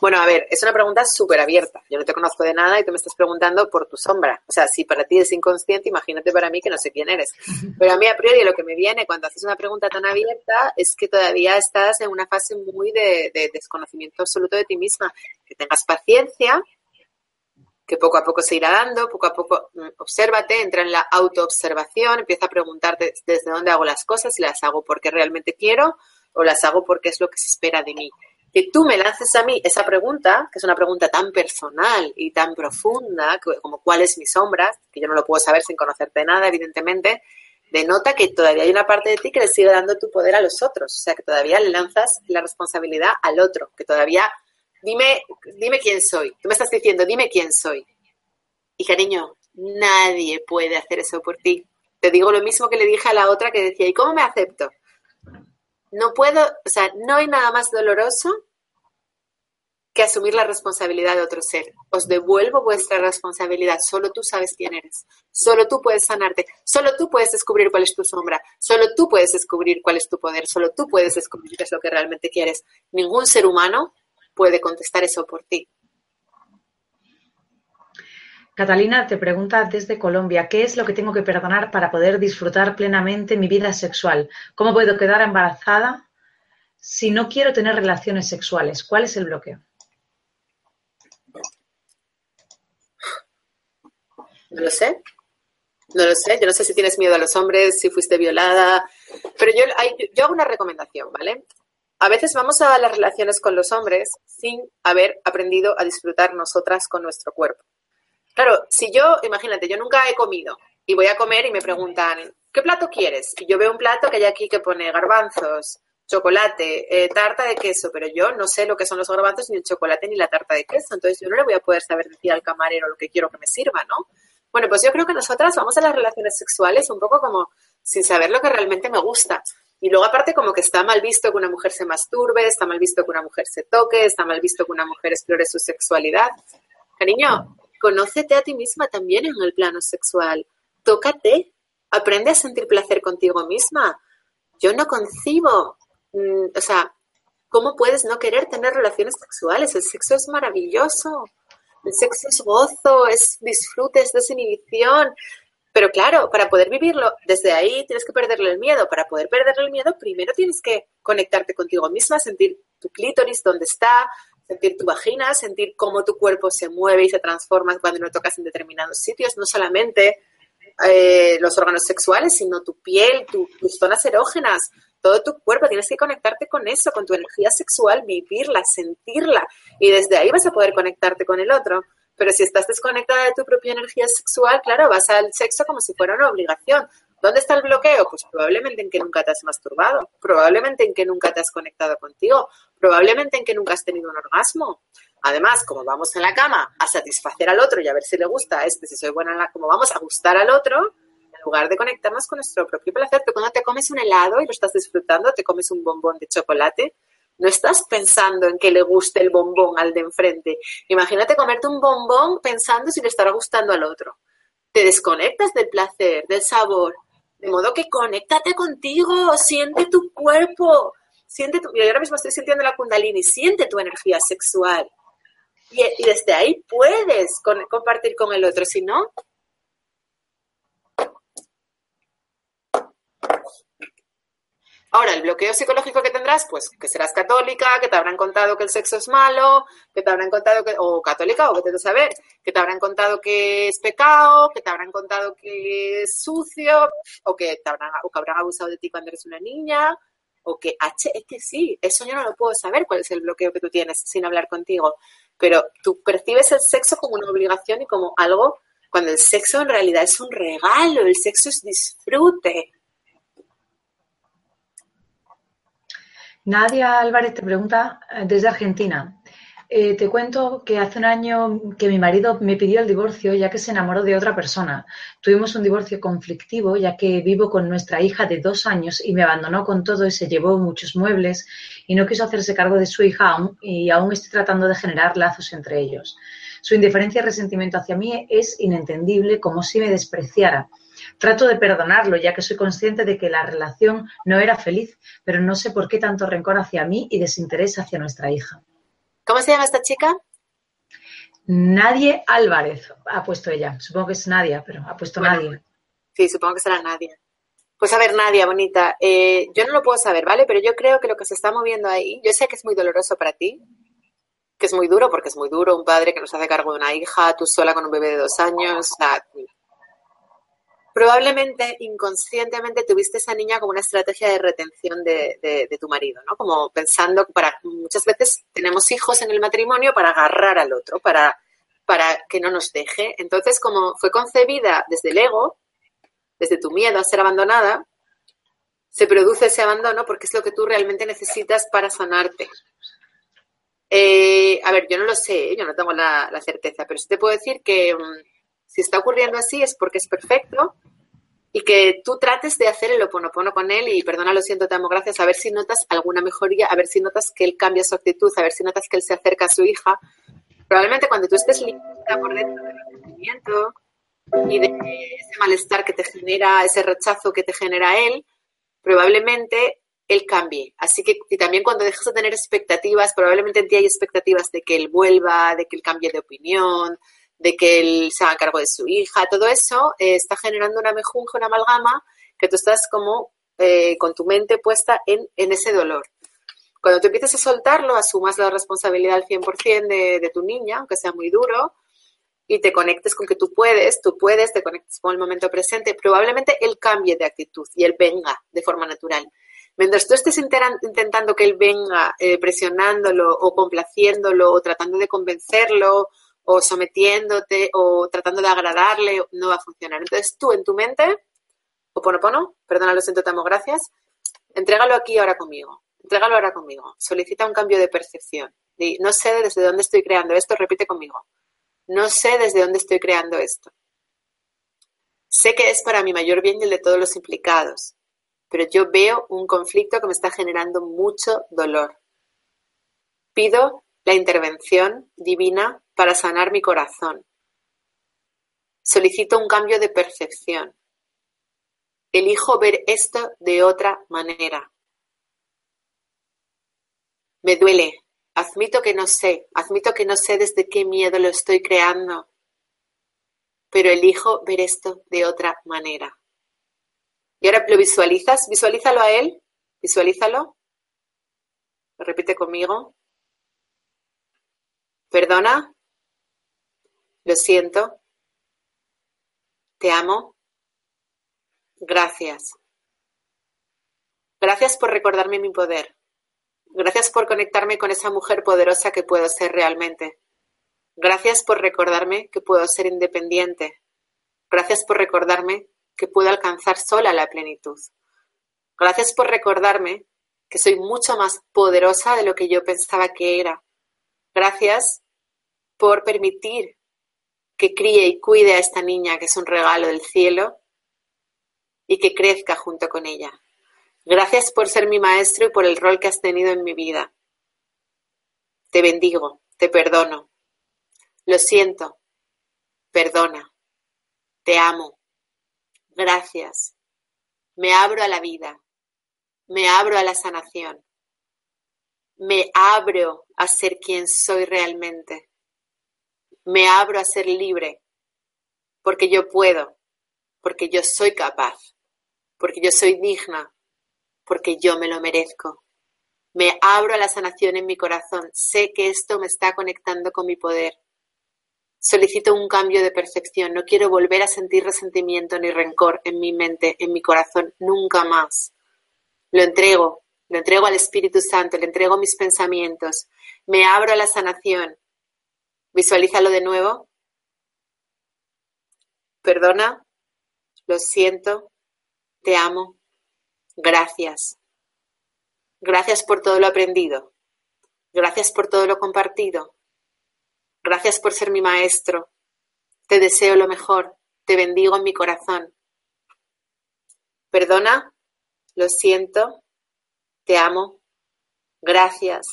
Bueno, a ver, es una pregunta súper abierta. Yo no te conozco de nada y tú me estás preguntando por tu sombra. O sea, si para ti es inconsciente, imagínate para mí que no sé quién eres. Pero a mí a priori lo que me viene cuando haces una pregunta tan abierta es que todavía estás en una fase muy de, de desconocimiento absoluto de ti misma. Que tengas paciencia, que poco a poco se irá dando, poco a poco mm, obsérvate, entra en la autoobservación, empieza a preguntarte desde dónde hago las cosas, si las hago porque realmente quiero o las hago porque es lo que se espera de mí. Que tú me lances a mí esa pregunta, que es una pregunta tan personal y tan profunda como cuál es mi sombra, que yo no lo puedo saber sin conocerte nada, evidentemente, denota que todavía hay una parte de ti que le sigue dando tu poder a los otros, o sea, que todavía le lanzas la responsabilidad al otro, que todavía dime, dime quién soy. Tú me estás diciendo, dime quién soy. Y cariño, nadie puede hacer eso por ti. Te digo lo mismo que le dije a la otra que decía, ¿y cómo me acepto? No puedo, o sea, no hay nada más doloroso que asumir la responsabilidad de otro ser. Os devuelvo vuestra responsabilidad. Solo tú sabes quién eres. Solo tú puedes sanarte. Solo tú puedes descubrir cuál es tu sombra. Solo tú puedes descubrir cuál es tu poder. Solo tú puedes descubrir qué es lo que realmente quieres. Ningún ser humano puede contestar eso por ti. Catalina te pregunta desde Colombia, ¿qué es lo que tengo que perdonar para poder disfrutar plenamente mi vida sexual? ¿Cómo puedo quedar embarazada si no quiero tener relaciones sexuales? ¿Cuál es el bloqueo? No lo sé. No lo sé. Yo no sé si tienes miedo a los hombres, si fuiste violada. Pero yo, yo hago una recomendación, ¿vale? A veces vamos a las relaciones con los hombres sin haber aprendido a disfrutar nosotras con nuestro cuerpo. Claro, si yo, imagínate, yo nunca he comido y voy a comer y me preguntan, ¿qué plato quieres? Y yo veo un plato que hay aquí que pone garbanzos, chocolate, eh, tarta de queso, pero yo no sé lo que son los garbanzos, ni el chocolate, ni la tarta de queso. Entonces yo no le voy a poder saber decir al camarero lo que quiero que me sirva, ¿no? Bueno, pues yo creo que nosotras vamos a las relaciones sexuales un poco como sin saber lo que realmente me gusta. Y luego aparte como que está mal visto que una mujer se masturbe, está mal visto que una mujer se toque, está mal visto que una mujer explore su sexualidad. Cariño, Conócete a ti misma también en el plano sexual. Tócate. Aprende a sentir placer contigo misma. Yo no concibo, mm, o sea, ¿cómo puedes no querer tener relaciones sexuales? El sexo es maravilloso. El sexo es gozo, es disfrute, es desinhibición. Pero claro, para poder vivirlo desde ahí tienes que perderle el miedo. Para poder perderle el miedo, primero tienes que conectarte contigo misma, sentir tu clítoris, dónde está, sentir tu vagina, sentir cómo tu cuerpo se mueve y se transforma cuando lo tocas en determinados sitios, no solamente eh, los órganos sexuales, sino tu piel, tus zonas erógenas, todo tu cuerpo, tienes que conectarte con eso, con tu energía sexual, vivirla, sentirla, y desde ahí vas a poder conectarte con el otro. Pero si estás desconectada de tu propia energía sexual, claro, vas al sexo como si fuera una obligación. ¿Dónde está el bloqueo? Pues probablemente en que nunca te has masturbado, probablemente en que nunca te has conectado contigo, probablemente en que nunca has tenido un orgasmo. Además, como vamos en la cama a satisfacer al otro y a ver si le gusta a este, si soy buena en la, como vamos a gustar al otro, en lugar de conectarnos con nuestro propio placer, pero cuando te comes un helado y lo estás disfrutando, te comes un bombón de chocolate, no estás pensando en que le guste el bombón al de enfrente. Imagínate comerte un bombón pensando si le estará gustando al otro. Te desconectas del placer, del sabor, de modo que conéctate contigo, siente tu cuerpo, siente tu, yo ahora mismo estoy sintiendo la kundalini, siente tu energía sexual. Y, desde ahí puedes compartir con el otro, si no, Ahora, el bloqueo psicológico que tendrás, pues que serás católica, que te habrán contado que el sexo es malo, que te habrán contado que, o católica, o que te saber, que te habrán contado que es pecado, que te habrán contado que es sucio, o que te habrán, o que habrán abusado de ti cuando eres una niña, o que, H, es que sí, eso yo no lo puedo saber cuál es el bloqueo que tú tienes sin hablar contigo, pero tú percibes el sexo como una obligación y como algo, cuando el sexo en realidad es un regalo, el sexo es disfrute, Nadia Álvarez te pregunta eh, desde Argentina. Eh, te cuento que hace un año que mi marido me pidió el divorcio ya que se enamoró de otra persona. Tuvimos un divorcio conflictivo ya que vivo con nuestra hija de dos años y me abandonó con todo y se llevó muchos muebles y no quiso hacerse cargo de su hija aún, y aún estoy tratando de generar lazos entre ellos. Su indiferencia y resentimiento hacia mí es inentendible como si me despreciara Trato de perdonarlo, ya que soy consciente de que la relación no era feliz, pero no sé por qué tanto rencor hacia mí y desinterés hacia nuestra hija. ¿Cómo se llama esta chica? Nadie Álvarez ha puesto ella. Supongo que es Nadia, pero ha puesto Nadie. Sí, supongo que será Nadia. Pues a ver, Nadia, bonita, eh, yo no lo puedo saber, ¿vale? Pero yo creo que lo que se está moviendo ahí, yo sé que es muy doloroso para ti, que es muy duro, porque es muy duro un padre que nos hace cargo de una hija, tú sola con un bebé de dos años, probablemente inconscientemente tuviste esa niña como una estrategia de retención de, tu marido, ¿no? Como pensando para muchas veces tenemos hijos en el matrimonio para agarrar al otro, para, para que no nos deje. Entonces, como fue concebida desde el ego, desde tu miedo a ser abandonada, se produce ese abandono porque es lo que tú realmente necesitas para sanarte. Eh, a ver, yo no lo sé, yo no tengo la, la certeza, pero sí te puedo decir que mm, si está ocurriendo así es porque es perfecto y que tú trates de hacer el oponopono con él y perdona, lo siento, te amo, gracias, a ver si notas alguna mejoría, a ver si notas que él cambia su actitud, a ver si notas que él se acerca a su hija. Probablemente cuando tú estés lista por dentro del resentimiento y de ese malestar que te genera, ese rechazo que te genera él, probablemente él cambie. Así que, y también cuando dejas de tener expectativas, probablemente en ti hay expectativas de que él vuelva, de que él cambie de opinión, de que él se haga cargo de su hija, todo eso eh, está generando una mejunje, una amalgama, que tú estás como eh, con tu mente puesta en, ese dolor. Cuando tú empieces a soltarlo, asumas la responsabilidad al 100% de, de tu niña, aunque sea muy duro, y te conectes con que tú puedes, tú puedes, te conectes con el momento presente, probablemente él cambie de actitud y él venga de forma natural. Mientras tú estés intentando que él venga eh, presionándolo o complaciéndolo o tratando de convencerlo o sometiéndote o tratando de agradarle, no va a funcionar. Entonces tú en tu mente, o pono, perdona, lo siento, te gracias, entrégalo aquí ahora conmigo, entrégalo ahora conmigo, solicita un cambio de percepción. no sé desde dónde estoy creando esto, repite conmigo. No sé desde dónde estoy creando esto. Sé que es para mi mayor bien y el de todos los implicados, pero yo veo un conflicto que me está generando mucho dolor. Pido la intervención divina para sanar mi corazón. Solicito un cambio de percepción. Elijo ver esto de otra manera. Me duele, Admito que no sé, admito que no sé desde qué miedo lo estoy creando, pero elijo ver esto de otra manera. Y ahora lo visualizas, visualízalo a él, visualízalo. Lo repite conmigo. Perdona. Lo siento. Te amo. Gracias. Gracias por recordarme mi poder. Gracias por conectarme con esa mujer poderosa que puedo ser realmente. Gracias por recordarme que puedo ser independiente. Gracias por recordarme que puedo alcanzar sola la plenitud. Gracias por recordarme que soy mucho más poderosa de lo que yo pensaba que era. Gracias por permitir que críe y cuide a esta niña que es un regalo del cielo y que crezca junto con ella. Gracias por ser mi maestro y por el rol que has tenido en mi vida. Te bendigo, te perdono. Lo siento. Perdona. Te amo. Gracias. Me abro a la vida. Me abro a la sanación. Me abro a ser quien soy realmente. Me abro a ser libre. Porque yo puedo. Porque yo soy capaz. Porque yo soy digna porque yo me lo merezco. Me abro a la sanación en mi corazón. Sé que esto me está conectando con mi poder. Solicito un cambio de percepción. No quiero volver a sentir resentimiento ni rencor en mi mente, en mi corazón, nunca más. Lo entrego, lo entrego al Espíritu Santo, le entrego mis pensamientos. Me abro a la sanación. Visualízalo de nuevo. Perdona, lo siento, te amo, Gracias. Gracias por todo lo aprendido. Gracias por todo lo compartido. Gracias por ser mi maestro. Te deseo lo mejor. Te bendigo en mi corazón. Perdona. Lo siento. Te amo. Gracias.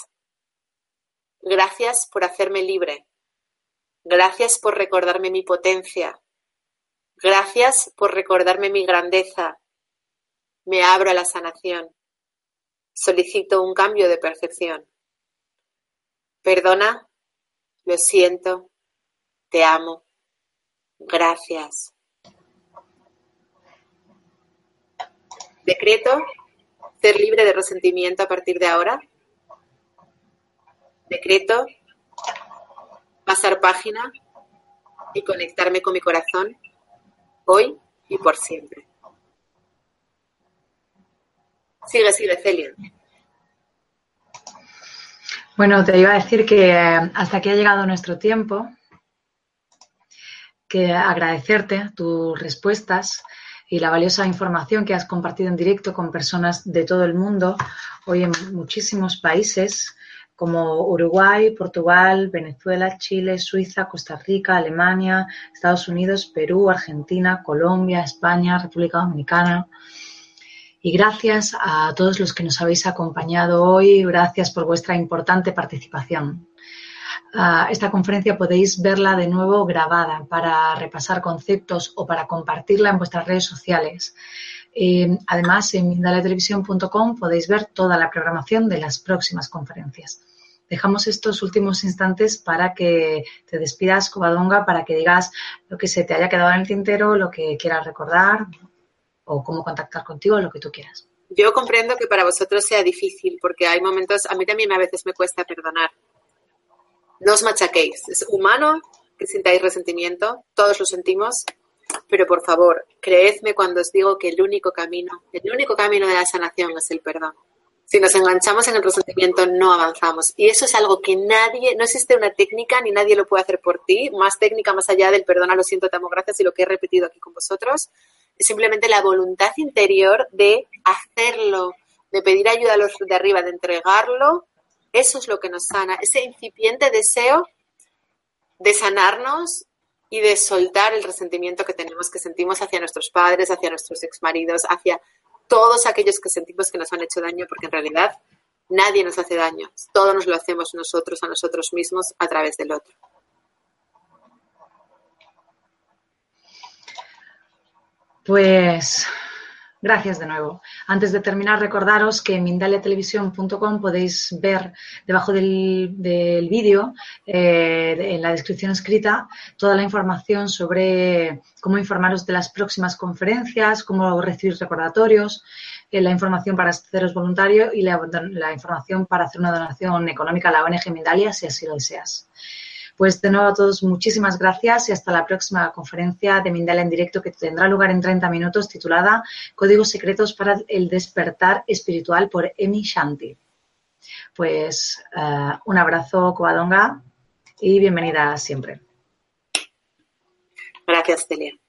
Gracias por hacerme libre. Gracias por recordarme mi potencia. Gracias por recordarme mi grandeza, me abro a la sanación. Solicito un cambio de percepción. Perdona, lo siento, te amo, gracias. Decreto ser libre de resentimiento a partir de ahora. Decreto pasar página y conectarme con mi corazón hoy y por siempre. Sigue, sigue, Celia. Bueno, te iba a decir que eh, hasta aquí ha llegado nuestro tiempo, que agradecerte tus respuestas y la valiosa información que has compartido en directo con personas de todo el mundo, hoy en muchísimos países como Uruguay, Portugal, Venezuela, Chile, Suiza, Costa Rica, Alemania, Estados Unidos, Perú, Argentina, Colombia, España, República Dominicana. Y gracias a todos los que nos habéis acompañado hoy. Gracias por vuestra importante participación. Ah, esta conferencia podéis verla de nuevo grabada para repasar conceptos o para compartirla en vuestras redes sociales. Eh, además, en mindaletelevisión.com podéis ver toda la programación de las próximas conferencias. Dejamos estos últimos instantes para que te despidas, Covadonga, para que digas lo que se te haya quedado en el tintero, lo que quieras recordar o cómo contactar contigo, lo que tú quieras. Yo comprendo que para vosotros sea difícil porque hay momentos, a mí también a veces me cuesta perdonar. No os machaquéis, es humano que sintáis resentimiento, todos lo sentimos, pero por favor, creedme cuando os digo que el único camino, el único camino de la sanación es el perdón. Si nos enganchamos en el resentimiento, no avanzamos. Y eso es algo que nadie, no existe una técnica ni nadie lo puede hacer por ti. Más técnica, más allá del perdón, lo siento, te amo, gracias y lo que he repetido aquí con vosotros. Es simplemente la voluntad interior de hacerlo, de pedir ayuda a los de arriba, de entregarlo. Eso es lo que nos sana. Ese incipiente deseo de sanarnos y de soltar el resentimiento que tenemos, que sentimos hacia nuestros padres, hacia nuestros exmaridos, hacia todos aquellos que sentimos que nos han hecho daño, porque en realidad nadie nos hace daño, todo nos lo hacemos nosotros a nosotros mismos a través del otro. Pues Gracias de nuevo. Antes de terminar, recordaros que en mindaliatelevisión.com podéis ver debajo del, vídeo, eh, en la descripción escrita, toda la información sobre cómo informaros de las próximas conferencias, cómo recibir recordatorios, eh, la información para haceros voluntario y la, la, información para hacer una donación económica a la ONG Mindalia, si así lo deseas. Pues de nuevo a todos muchísimas gracias y hasta la próxima conferencia de Mindala en directo que tendrá lugar en 30 minutos titulada Códigos secretos para el despertar espiritual por Emi Shanti. Pues eh, un abrazo, Coadonga, y bienvenida siempre. Gracias, Celia.